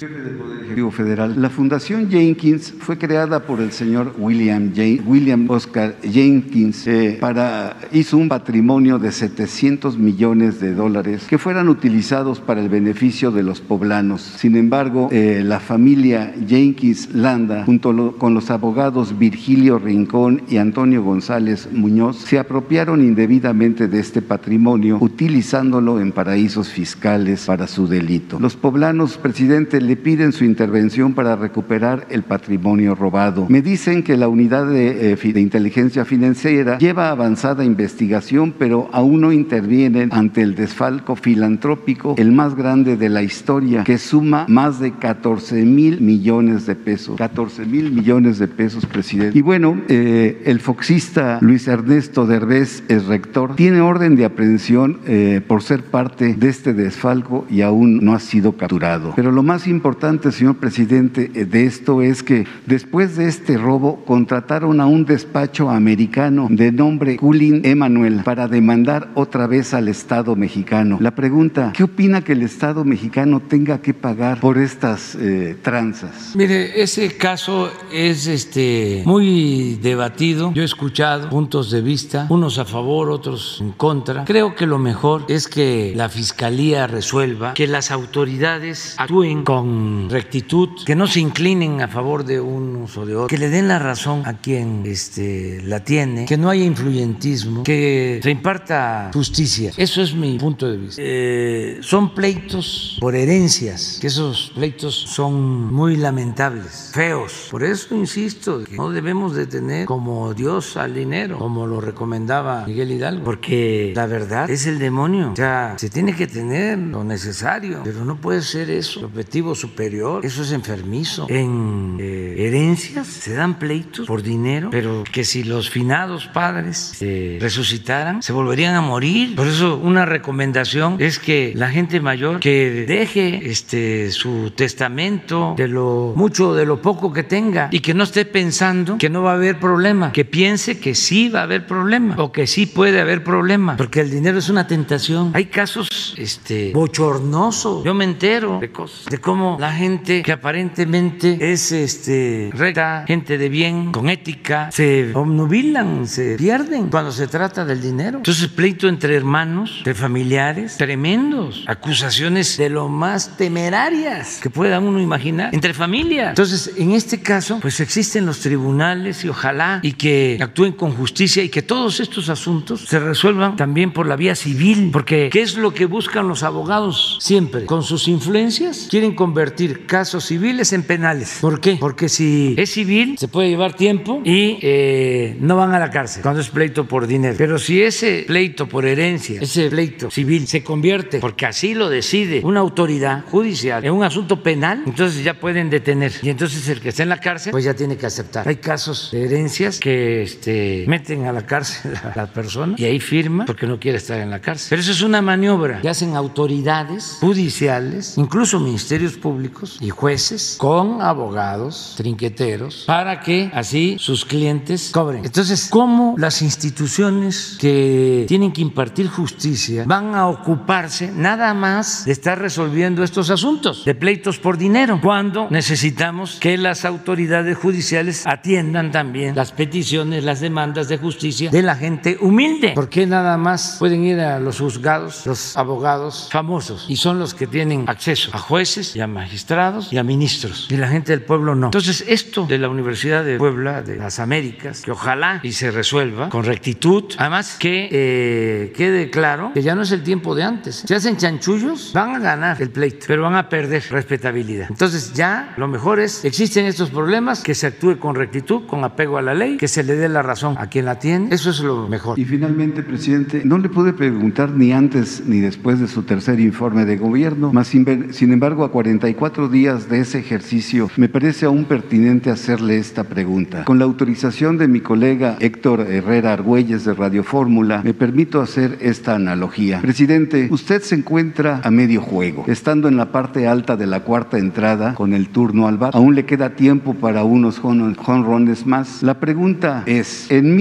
Federal. La Fundación Jenkins fue creada por el señor William, William Oscar Jenkins eh, para hizo un patrimonio de 700 millones de dólares que fueran utilizados para el beneficio de los poblanos. Sin embargo, eh, la familia Jenkins Landa, junto con los abogados Virgilio Rincón y Antonio González Muñoz, se apropiaron indebidamente de este patrimonio, utilizándolo en paraísos fiscales para su delito. Los poblanos, presidente, le piden su intervención para recuperar el patrimonio robado. Me dicen que la unidad de, eh, inteligencia financiera lleva avanzada investigación, pero aún no intervienen ante el desfalco filantrópico, el más grande de la historia, que suma más de 14 mil millones de pesos. 14 mil millones de pesos, presidente. Y bueno, eh, el foxista Luis Ernesto Derbez, el rector, tiene orden de aprehensión eh, por ser parte de este desfalco y aún no ha sido capturado. Pero lo más importante, señor presidente, eh, de esto es que después de este robo contrataron a un despacho americano de nombre Culin Emanuel para demandar otra vez al Estado mexicano. La pregunta, ¿qué opina que el Estado mexicano tenga que pagar por estas eh, tranzas? Mire, ese caso es este muy debatido. Yo he escuchado puntos de vista vista, unos a favor, otros en contra. Creo que lo mejor es que la Fiscalía resuelva, que las autoridades actúen con rectitud, que no se inclinen a favor de unos o de otros, que le den la razón a quien este, la tiene, que no haya influyentismo, que se imparta justicia. Eso es mi punto de vista. Eh, son pleitos por herencias, que esos pleitos son muy lamentables, feos. Por eso insisto, que no debemos de tener como Dios al dinero, como lo recomendaba Miguel Hidalgo, porque la verdad es el demonio. O sea, se tiene que tener lo necesario, pero no puede ser eso, el objetivo superior. Eso es enfermizo. En eh, herencias se dan pleitos por dinero, pero que si los finados padres se resucitaran, se volverían a morir. Por eso una recomendación es que la gente mayor que deje este su testamento de lo mucho de lo poco que tenga y que no esté pensando que no va a haber problema, que piense que sí va a haber problema o que sí puede haber problema, porque el dinero es una tentación. Hay casos este bochornosos. Yo me entero de cosas, de cómo la gente que aparentemente es este recta, gente de bien, con ética, se obnubilan, se pierden cuando se trata del dinero. Entonces, pleito entre hermanos, de familiares, tremendos, acusaciones de lo más temerarias que pueda uno imaginar, entre familias. Entonces, en este caso, pues existen los tribunales y ojalá y que actúen con justicia y que todos estos asuntos se resuelvan también por la vía civil, porque ¿qué es lo que buscan los abogados siempre? Con sus influencias quieren convertir casos civiles en penales. ¿Por qué? Porque si es civil se puede llevar tiempo y eh, no van a la cárcel cuando es pleito por dinero. Pero si ese pleito por herencia, ese pleito civil se convierte, porque así lo decide una autoridad judicial, en un asunto penal, entonces ya pueden detener. Y entonces el que está en la cárcel, pues ya tiene que aceptar. Hay casos de herencias que este, meten a la cárcel a la persona y ahí firma porque no quiere estar en la cárcel. Pero eso es una maniobra que hacen autoridades judiciales, incluso ministerios públicos y jueces, con abogados, trinqueteros, para que así sus clientes cobren. Entonces, ¿cómo las instituciones que tienen que impartir justicia van a ocuparse nada más de estar resolviendo estos asuntos de pleitos por dinero cuando necesitamos que las autoridades judiciales atiendan también las peticiones, las demandas de justicia de la gente humilde? ¿Por qué nada más pueden ir a los juzgados los abogados famosos y son los que tienen acceso a jueces y a magistrados y a ministros y la gente del pueblo no? Entonces, esto de la Universidad de Puebla, de las Américas, que ojalá y se resuelva con rectitud, además que eh, quede claro que ya no es el tiempo de antes. ¿eh? Si hacen chanchullos, van a ganar el pleito, pero van a perder respetabilidad. Entonces, ya lo mejor es, existen estos problemas, que se actúe con rectitud, con apego a la ley, que se le dé la razón a quien la tiene. Eso es lo mejor. Y finalmente, presidente, no le pude preguntar ni antes ni después de su tercer informe de gobierno, más sin, embargo, a 44 días de ese ejercicio, me parece aún pertinente hacerle esta pregunta. Con la autorización de mi colega Héctor Herrera Argüelles de Radio Fórmula, me permito hacer esta analogía. Presidente, usted se encuentra a medio juego, estando en la parte alta de la cuarta entrada con el turno al bar. Aún le queda tiempo para unos jonrones más. La pregunta es, en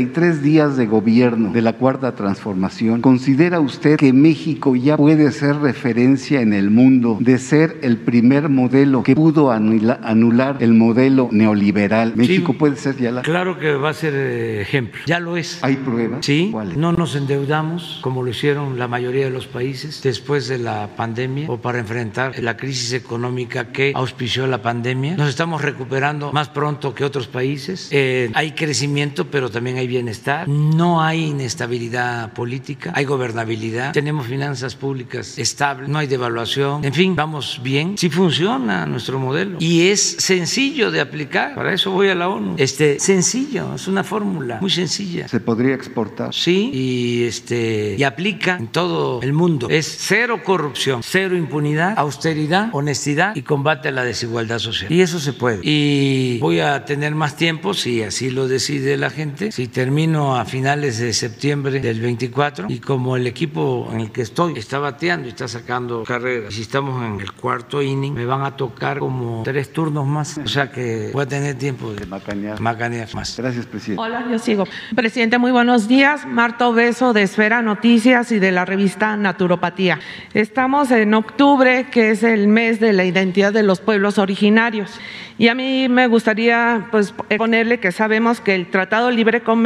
1063 días de gobierno de la cuarta transformación, ¿considera usted que México ya puede ser referencia en el mundo de ser el primer modelo que pudo anular el modelo neoliberal? ¿México Sí. puede ser ya la... Claro que va a ser eh, ejemplo. Ya lo es. ¿Hay pruebas? Sí, ¿Cuáles? no nos endeudamos como lo hicieron la mayoría de los países después de la pandemia o para enfrentar la crisis económica que auspició la pandemia. Nos estamos recuperando más pronto que otros países. Eh, hay crecimiento, pero también hay bienestar. No hay inestabilidad política, hay gobernabilidad. Tenemos finanzas públicas estables, no hay devaluación. En fin, vamos bien. Sí funciona nuestro modelo y es sencillo de aplicar. Para eso voy a la ONU. Este, sencillo, es una fórmula muy sencilla. ¿Se podría exportar? Sí, y este y aplica en todo el mundo. Es cero corrupción, cero impunidad, austeridad, honestidad y combate a la desigualdad social. Y eso se puede. Y voy a tener más tiempo si así lo decide la gente. Si termino a finales de septiembre del 24 y como el equipo en el que estoy está bateando y está sacando carreras, y si estamos en el cuarto inning, me van a tocar como tres turnos más. O sea que voy a tener tiempo de macanear. macanear más. Gracias, presidente. Hola, yo sigo. Presidente, muy buenos días. Marta Obeso de Esfera Noticias y de la revista Naturopatía. Estamos en octubre, que es el mes de la identidad de los pueblos originarios. Y a mí me gustaría pues, ponerle que sabemos que el Tratado Libre Comercio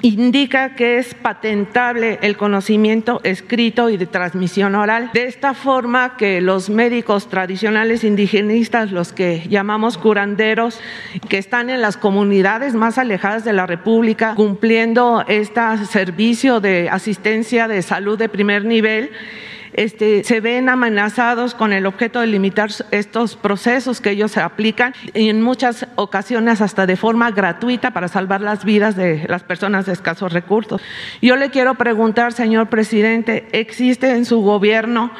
Indica que es patentable el conocimiento escrito y de transmisión oral. De esta forma que los médicos tradicionales indigenistas, los que llamamos curanderos, que están en las comunidades más alejadas de la República, cumpliendo este servicio de asistencia de salud de primer nivel, este, se ven amenazados con el objeto de limitar estos procesos que ellos aplican y en muchas ocasiones hasta de forma gratuita para salvar las vidas de las personas de escasos recursos. Yo le quiero preguntar, señor presidente, ¿existe en su gobierno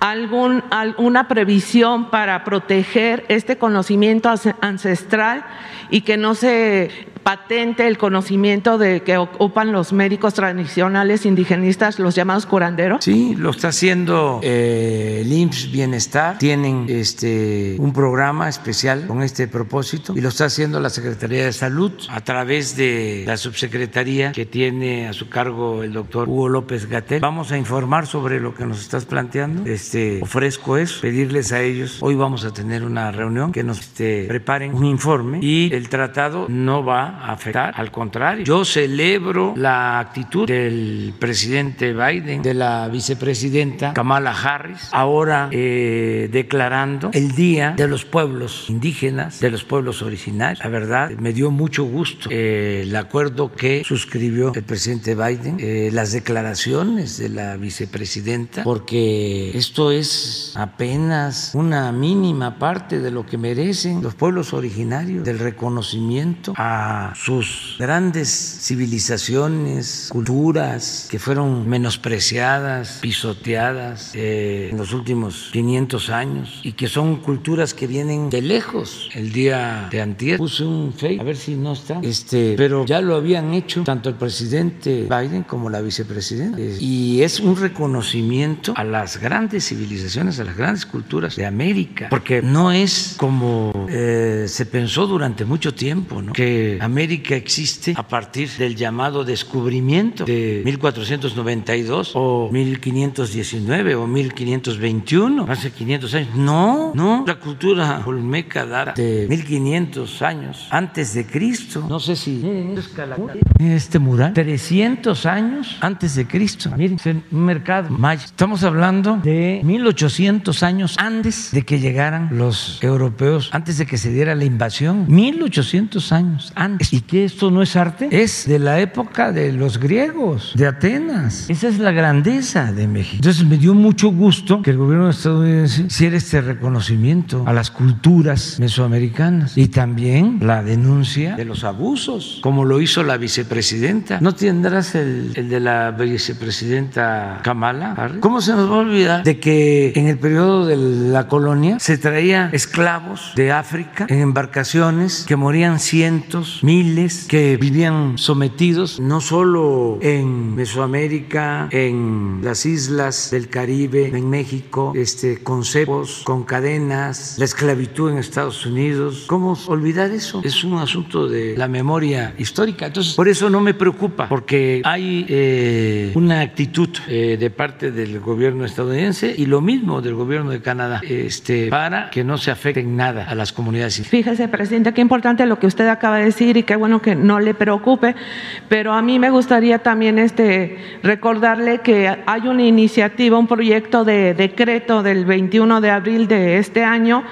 algún, alguna previsión para proteger este conocimiento ancestral y que no se patente el conocimiento de que ocupan los médicos tradicionales indigenistas, los llamados curanderos? Sí, lo está haciendo eh, el IMSS Bienestar. Tienen este, un programa especial con este propósito y lo está haciendo la Secretaría de Salud a través de la subsecretaría que tiene a su cargo el doctor Hugo López Gatel. Vamos a informar sobre lo que nos estás planteando. Este, ofrezco eso, pedirles a ellos. Hoy vamos a tener una reunión que nos este, preparen un informe y el tratado no va afectar. Al contrario, yo celebro la actitud del presidente Biden, de la vicepresidenta Kamala Harris, ahora eh, declarando el Día de los Pueblos Indígenas, de los pueblos originarios. La verdad, me dio mucho gusto eh, el acuerdo que suscribió el presidente Biden, eh, las declaraciones de la vicepresidenta, porque esto es apenas una mínima parte de lo que merecen los pueblos originarios, del reconocimiento a sus grandes civilizaciones, culturas que fueron menospreciadas, pisoteadas eh, en los últimos 500 años y que son culturas que vienen de lejos. El día de antier puse un fake, a ver si no está, este, pero ya lo habían hecho tanto el presidente Biden como la vicepresidenta y es un reconocimiento a las grandes civilizaciones, a las grandes culturas de América, porque no es como eh, se pensó durante mucho tiempo, ¿no? que América existe a partir del llamado descubrimiento de 1492 o 1519 o 1521, hace 500 años. No, no, la cultura olmeca data de 1500 años antes de Cristo. No sé si este mural 300 años antes de Cristo. Miren, un mercado maya. Estamos hablando de 1800 años antes de que llegaran los europeos, antes de que se diera la invasión. 1800 años antes ¿Y que esto no es arte? Es de la época de los griegos, de Atenas. Esa es la grandeza de México. Entonces me dio mucho gusto que el gobierno estadounidense hiciera este reconocimiento a las culturas mesoamericanas y también la denuncia de los abusos, como lo hizo la vicepresidenta. ¿No tendrás el, el de la vicepresidenta Kamala ¿Cómo se nos va a olvidar de que en el periodo de la colonia se traía esclavos de África en embarcaciones que morían cientos, miles que vivían sometidos no solo en Mesoamérica, en las islas del Caribe, en México, este, con cepos, con cadenas, la esclavitud en Estados Unidos. ¿Cómo olvidar eso? Es un asunto de la memoria histórica. Entonces, por eso no me preocupa, porque hay eh, una actitud eh, de parte del gobierno estadounidense y lo mismo del gobierno de Canadá este, para que no se afecte en nada a las comunidades. Fíjese, presidente, qué importante lo que usted acaba de decir y qué bueno que no le preocupe, pero a mí me gustaría también este, recordarle que hay una iniciativa, un proyecto de decreto del 21 de abril de este año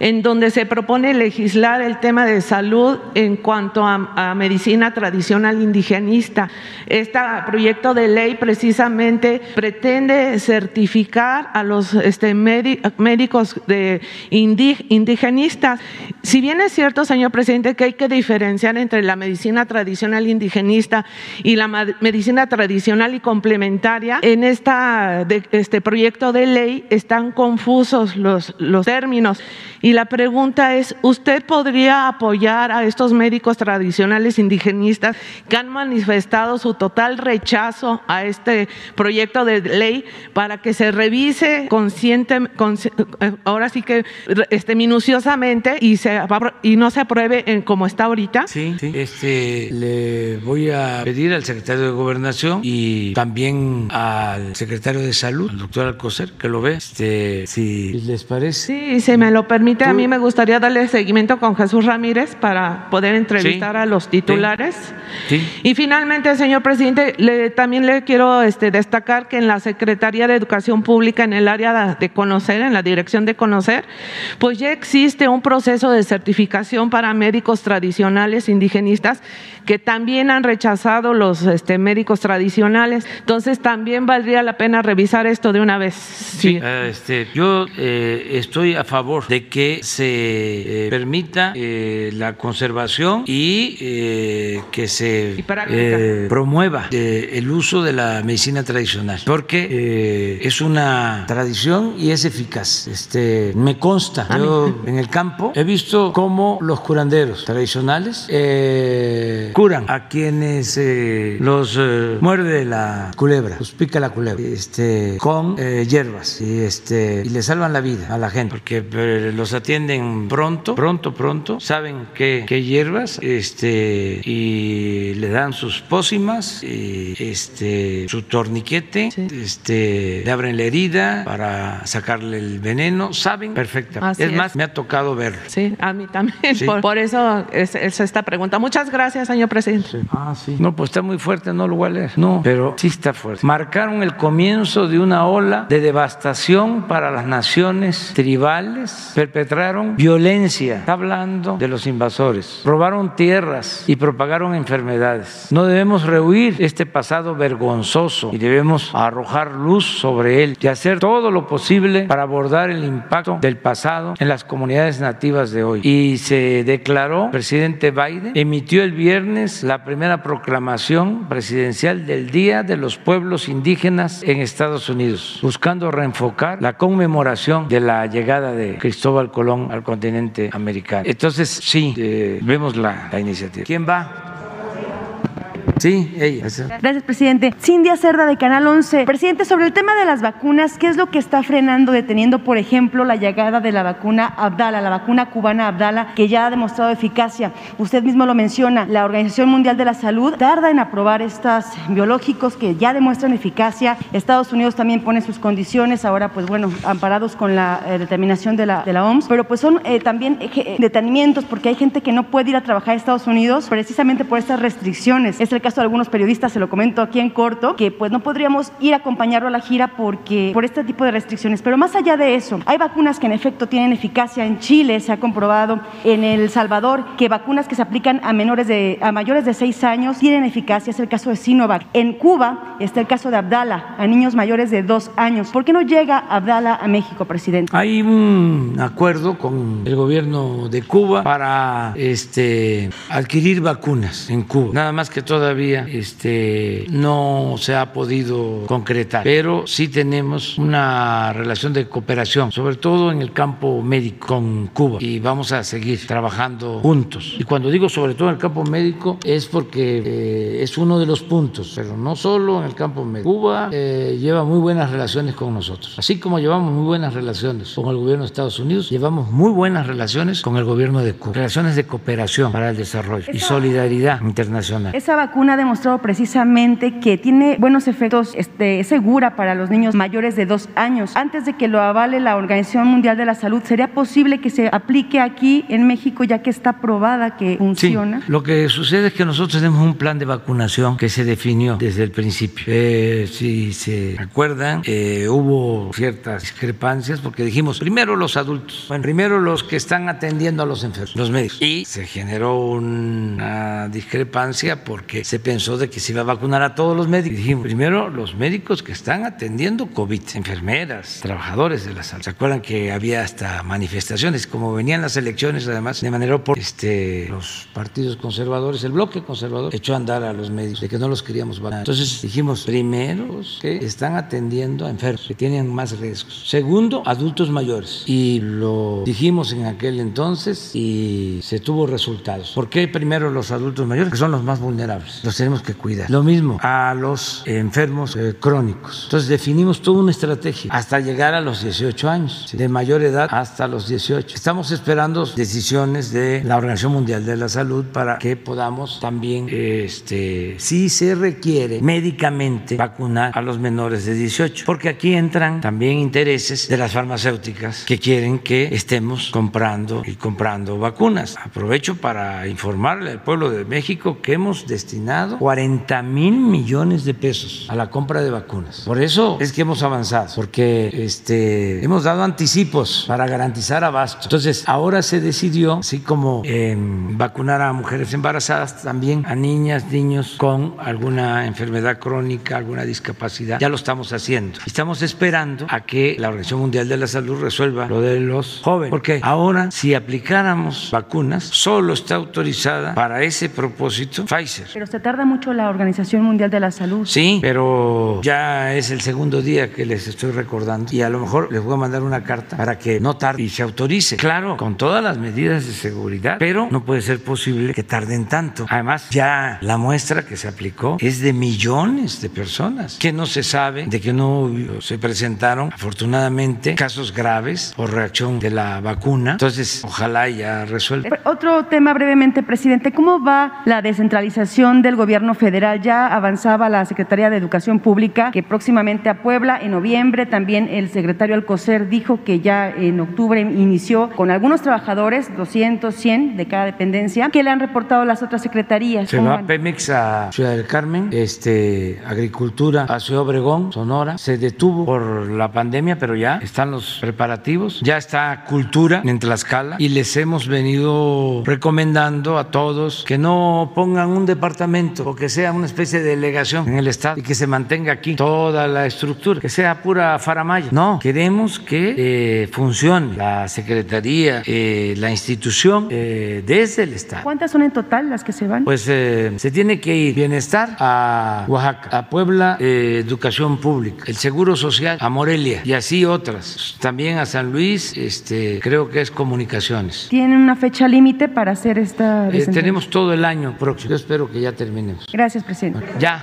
en donde se propone legislar el tema de salud en cuanto a, medicina tradicional indigenista. Este proyecto de ley precisamente pretende certificar a los este, médicos de indigenistas. Si bien es cierto, señor presidente, que hay que diferenciar entre la medicina tradicional indigenista y la medicina tradicional y complementaria, en este proyecto de ley están confusos los, términos. La pregunta es, ¿usted podría apoyar a estos médicos tradicionales indigenistas que han manifestado su total rechazo a este proyecto de ley para que se revise consciente, ahora sí que este, minuciosamente y, se, y no se apruebe como está ahorita? Sí, sí. Este, le voy a pedir al secretario de Gobernación y también al secretario de Salud, al doctor Alcocer, que lo ve, este, si les parece. Sí, se me lo permite a mí me gustaría darle seguimiento con Jesús Ramírez para poder entrevistar a los titulares. Sí. Y finalmente, señor presidente, le, también le quiero este, destacar que en la Secretaría de Educación Pública, en el área de conocer, en la dirección de conocer, pues ya existe un proceso de certificación para médicos tradicionales indigenistas que también han rechazado los este, médicos tradicionales. Entonces, también valdría la pena revisar esto de una vez. Sí, este, yo eh, estoy a favor de que se eh, permita eh, la conservación y eh, que se eh, promueva eh, el uso de la medicina tradicional, porque eh, es una tradición y es eficaz. Este, me consta, yo en el campo he visto cómo los curanderos tradicionales curan a quienes los muerde la culebra, los pica la culebra, este, con hierbas y, este, y le salvan la vida a la gente, porque eh, los atienden pronto, pronto, pronto, saben qué, qué hierbas este, y le dan sus pócimas, y, este, su torniquete, Sí. este, le abren la herida para sacarle el veneno, saben perfectamente. Así es es. más, me ha tocado verlo. Sí, a mí también. Sí. Por, por eso es, es esta pregunta. Muchas gracias, señor presidente. Ah, sí. No, pues está muy fuerte, no lo voy a leer. No, pero sí está fuerte. Marcaron el comienzo de una ola de devastación para las naciones tribales, perpetraron violencia, está hablando de los invasores, robaron tierras y propagaron enfermedades. No debemos rehuir este pasado vergonzoso y debemos arrojar luz sobre él y hacer todo lo posible para abordar el impacto del pasado en las comunidades nativas de hoy. Y se declaró, presidente Biden emitió el viernes la primera proclamación presidencial del Día de los Pueblos Indígenas en Estados Unidos, buscando reenfocar la conmemoración de la llegada de Cristóbal Colón al continente americano. Entonces, sí, eh, vemos la, la iniciativa. ¿Quién va? Sí, ella. Gracias, presidente. Cindia Cerda de Canal 11. Presidente, sobre el tema de las vacunas, ¿qué es lo que está frenando, deteniendo, por ejemplo, la llegada de la vacuna Abdala, la vacuna cubana Abdala, que ya ha demostrado eficacia? Usted mismo lo menciona, la Organización Mundial de la Salud tarda en aprobar estos biológicos que ya demuestran eficacia. Estados Unidos también pone sus condiciones, ahora, pues bueno, amparados con la eh, determinación de la, de la OMS, pero pues son eh, también eh, detenimientos porque hay gente que no puede ir a trabajar a Estados Unidos precisamente por estas restricciones. Es caso de algunos periodistas, se lo comento aquí en corto, que pues no podríamos ir a acompañarlo a la gira porque por este tipo de restricciones. Pero más allá de eso, hay vacunas que en efecto tienen eficacia en Chile, se ha comprobado en El Salvador que vacunas que se aplican a menores de a mayores de 6 años tienen eficacia, es el caso de Sinovac. En Cuba está el caso de Abdala, a niños mayores de 2 años. ¿Por qué no llega Abdala a México, presidente? Hay un acuerdo con el gobierno de Cuba para este, adquirir vacunas en Cuba. Nada más que todavía este, no se ha podido concretar, pero sí tenemos una relación de cooperación, sobre todo en el campo médico con Cuba y vamos a seguir trabajando juntos. Y cuando digo sobre todo en el campo médico es porque eh, es uno de los puntos, pero no solo en el campo médico. Cuba eh, lleva muy buenas relaciones con nosotros, así como llevamos muy buenas relaciones con el gobierno de Estados Unidos, llevamos muy buenas relaciones con el gobierno de Cuba, relaciones de cooperación para el desarrollo y solidaridad internacional. Esa vacuna ha demostrado precisamente que tiene buenos efectos, este, es segura para los niños mayores de dos años. Antes de que lo avale la Organización Mundial de la Salud, ¿sería posible que se aplique aquí en México ya que está probada que Sí, funciona? lo que sucede es que nosotros tenemos un plan de vacunación que se definió desde el principio. Eh, si se acuerdan, eh, hubo ciertas discrepancias porque dijimos primero los adultos, bueno, primero los que están atendiendo a los enfermos, los médicos. Y se generó una discrepancia porque se pensó de que se iba a vacunar a todos los médicos. Dijimos primero los médicos que están atendiendo COVID, enfermeras, trabajadores de la salud. ¿Se acuerdan que había hasta manifestaciones? Como venían las elecciones, además, de manera por este, los partidos conservadores, el bloque conservador, echó a andar a los médicos de que no los queríamos vacunar. Entonces dijimos, primero, que están atendiendo a enfermos, que tienen más riesgos. Segundo, adultos mayores. Y lo dijimos en aquel entonces y se tuvo resultados. ¿Por qué primero los adultos mayores? Que son los más vulnerables. Los los tenemos que cuidar. Lo mismo a los enfermos eh, crónicos. Entonces definimos toda una estrategia hasta llegar a los 18 años, de mayor edad hasta los 18. Estamos esperando decisiones de la Organización Mundial de la Salud para que podamos también, este, si se requiere médicamente, vacunar a los menores de 18, porque aquí entran también intereses de las farmacéuticas que quieren que estemos comprando y comprando vacunas. Aprovecho para informarle al pueblo de México que hemos destinado 40 mil millones de pesos a la compra de vacunas. Por eso es que hemos avanzado, porque este, hemos dado anticipos para garantizar abasto. Entonces, ahora se decidió, así como eh, vacunar a mujeres embarazadas, también a niñas, niños con alguna enfermedad crónica, alguna discapacidad. Ya lo estamos haciendo. Estamos esperando a que la Organización Mundial de la Salud resuelva lo de los jóvenes, porque ahora si aplicáramos vacunas, solo está autorizada para ese propósito Pfizer. Pero se tarda mucho la Organización Mundial de la Salud. Sí, pero ya es el segundo día que les estoy recordando y a lo mejor les voy a mandar una carta para que no tarde y se autorice. Claro, con todas las medidas de seguridad, pero no puede ser posible que tarden tanto. Además, ya la muestra que se aplicó es de millones de personas que no se sabe de que no se presentaron afortunadamente casos graves por reacción de la vacuna. Entonces, ojalá ya resuelva. Otro tema brevemente, presidente, ¿cómo va la descentralización del gobierno federal? Ya avanzaba la Secretaría de Educación Pública que próximamente a Puebla en noviembre también el secretario Alcocer dijo que ya en octubre inició con algunos trabajadores, 200, 100 de cada dependencia, que le han reportado las otras secretarías. Se va Pemex a Ciudad del Carmen, este, Agricultura a Ciudad Obregón, Sonora. Se detuvo por la pandemia, pero ya están los preparativos. Ya está Cultura en Tlaxcala y les hemos venido recomendando a todos que no pongan un departamento o que sea una especie de delegación en el Estado y que se mantenga aquí toda la estructura, que sea pura faramaya. No, queremos que eh, funcione la Secretaría, eh, la institución eh, desde el Estado. ¿Cuántas son en total las que se van? Pues eh, se tiene que ir bienestar a Oaxaca, a Puebla, eh, educación pública, el seguro social a Morelia y así otras. También a San Luis, este, creo que es comunicaciones. ¿Tienen una fecha límite para hacer esta Eh, tenemos todo el año próximo. Yo espero que ya terminemos. Gracias, presidente. Ya.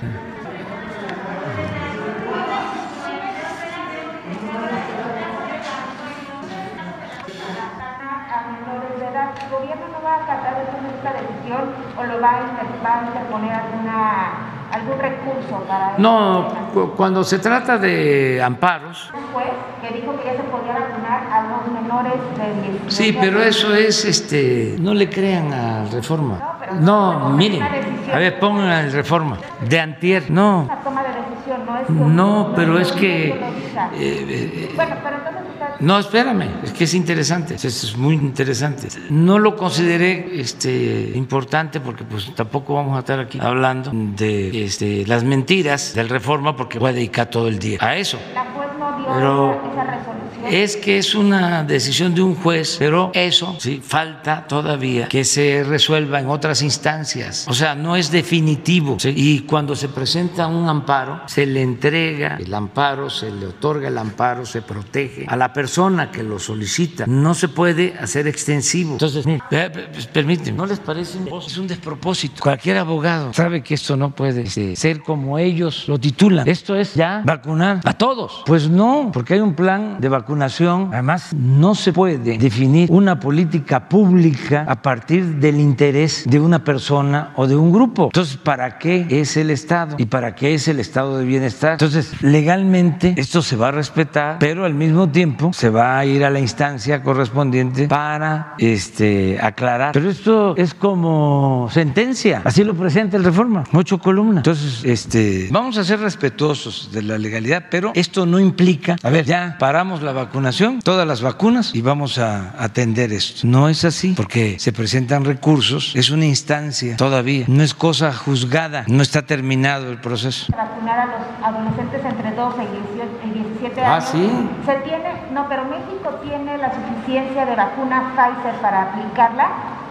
a menores de edad. ¿El gobierno no va a acatar entonces esta decisión o lo va a, interponer alguna, algún recurso para No, cu- cuando se trata de amparos, un juez que dijo que ya se podía vacunar a los menores de 19 sí, pero eso es, este, no le crean a Reforma. No, miren, a ver, pongan el Reforma de Antier. No, una toma de decisión, no es No, pero es que, Bueno, eh, pero entonces está No, espérame, es que es interesante, es- es muy interesante. No lo consideré este, importante porque pues tampoco vamos a estar aquí hablando de este, las mentiras del reforma porque voy a dedicar todo el día a eso. la juez no dio Pero esa resolución. Es que es una decisión de un juez, pero eso sí falta todavía que se resuelva en otras instancias. O sea, no es definitivo. Y cuando se presenta un amparo, se le entrega el amparo, se le otorga el amparo, se protege a la persona que lo solicita. No se puede hacer extensivo. Entonces, eh, eh, permíteme, ¿no les parece? Un despropósito. Cualquier abogado sabe que esto no puede este, ser como ellos lo titulan. Esto es ya vacunar a todos. Pues no, porque hay un plan de vacunación. Además, no se puede definir una política pública a partir del interés de una persona o de un grupo. Entonces, ¿para qué es el Estado? ¿Y para qué es el estado de bienestar? Entonces, legalmente esto se va a respetar, pero al mismo tiempo se va a ir a la instancia correspondiente para este, aclarar. Pero esto es como sentencia. Así lo presenta el reforma. Ocho columnas. Entonces, este, vamos a ser respetuosos de la legalidad, pero esto no implica, a ver, ya paramos la vacunación, todas las vacunas y vamos a atender esto. No es así, porque se presentan recursos, es una instancia todavía, no es cosa juzgada, no está terminado el proceso. vacunar a los adolescentes entre 12 y 18 y 17 Ah, años. ¿sí? Se tiene, no, pero México tiene la suficiencia de vacuna Pfizer para aplicarla.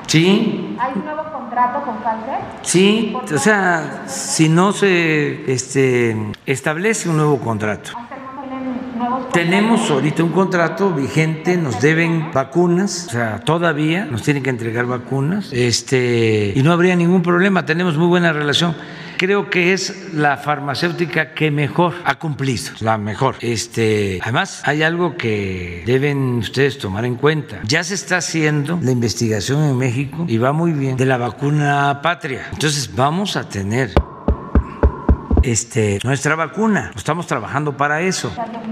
Sí, ¿Hay un nuevo contrato con Pfizer? sí, o sea, si no se este, establece un nuevo contrato. Tenemos ahorita un contrato vigente, nos deben vacunas, o sea, todavía nos tienen que entregar vacunas, este, y no habría ningún problema, tenemos muy buena relación. creo que es la farmacéutica que mejor ha cumplido, la mejor. Este, además, hay algo que deben ustedes tomar en cuenta. Ya se está haciendo la investigación en México y va muy bien de la vacuna patria. Entonces, vamos a tener este, nuestra vacuna. Estamos trabajando para eso.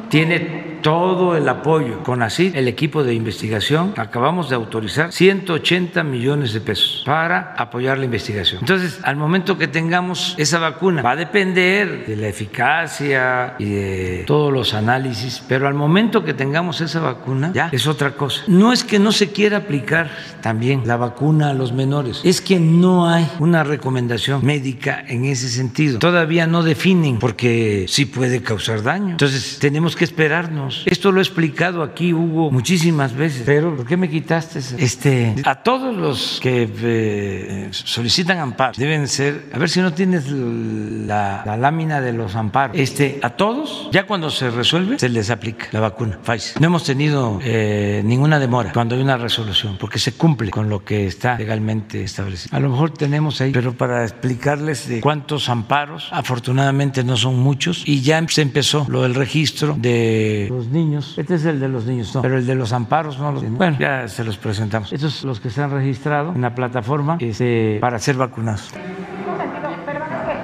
Tiene todo el apoyo con así el equipo de investigación. Acabamos de autorizar 180 millones de pesos para apoyar la investigación. Entonces, al momento que tengamos esa vacuna, va a depender de la eficacia y de todos los análisis, pero al momento que tengamos esa vacuna, ya es otra cosa. No es que no se quiera aplicar también la vacuna a los menores, es que no hay una recomendación médica en ese sentido. Todavía no definen porque sí puede causar daño. Entonces, tenemos que esperarnos. Esto lo he explicado aquí, Hugo, muchísimas veces. Pero, ¿por qué me quitaste? Este, a todos los que eh, solicitan amparo, deben ser, a ver si no tienes la, la, lámina de los amparos. Este, a todos, ya cuando se resuelve, se les aplica la vacuna Pfizer. No hemos tenido eh, ninguna demora cuando hay una resolución, porque se cumple con lo que está legalmente establecido. A lo mejor tenemos ahí, pero para explicarles de cuántos amparos, afortunadamente no son muchos, y ya se empezó lo del registro de los niños. Este es el de los niños, no, pero el de los amparos no. Los, bueno, ya se los presentamos. Estos son los que se han registrado en la plataforma este, para ser vacunados.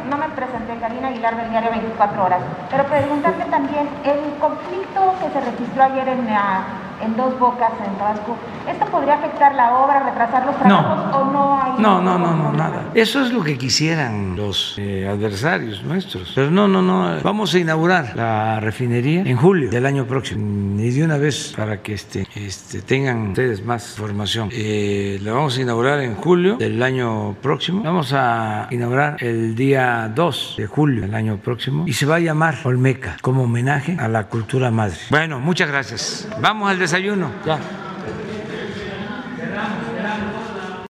No me presenté, Karina Aguilar del diario 24 Horas, pero preguntarle también, el conflicto que se registró ayer en la en dos bocas en Tabasco, ¿esto podría afectar la obra, retrasar los trabajos no. o no hay? No, no, no, no, nada. Eso es lo que quisieran los eh, adversarios nuestros. Pero no, no, no. Vamos a inaugurar la refinería en julio del año próximo. Y de una vez para que este, este, tengan ustedes más información. Eh, la vamos a inaugurar en julio del año próximo. Vamos a inaugurar el día 2 de julio del año próximo y se va a llamar Olmeca como homenaje a la cultura madre. Bueno, muchas gracias. Vamos al desayuno. Ya.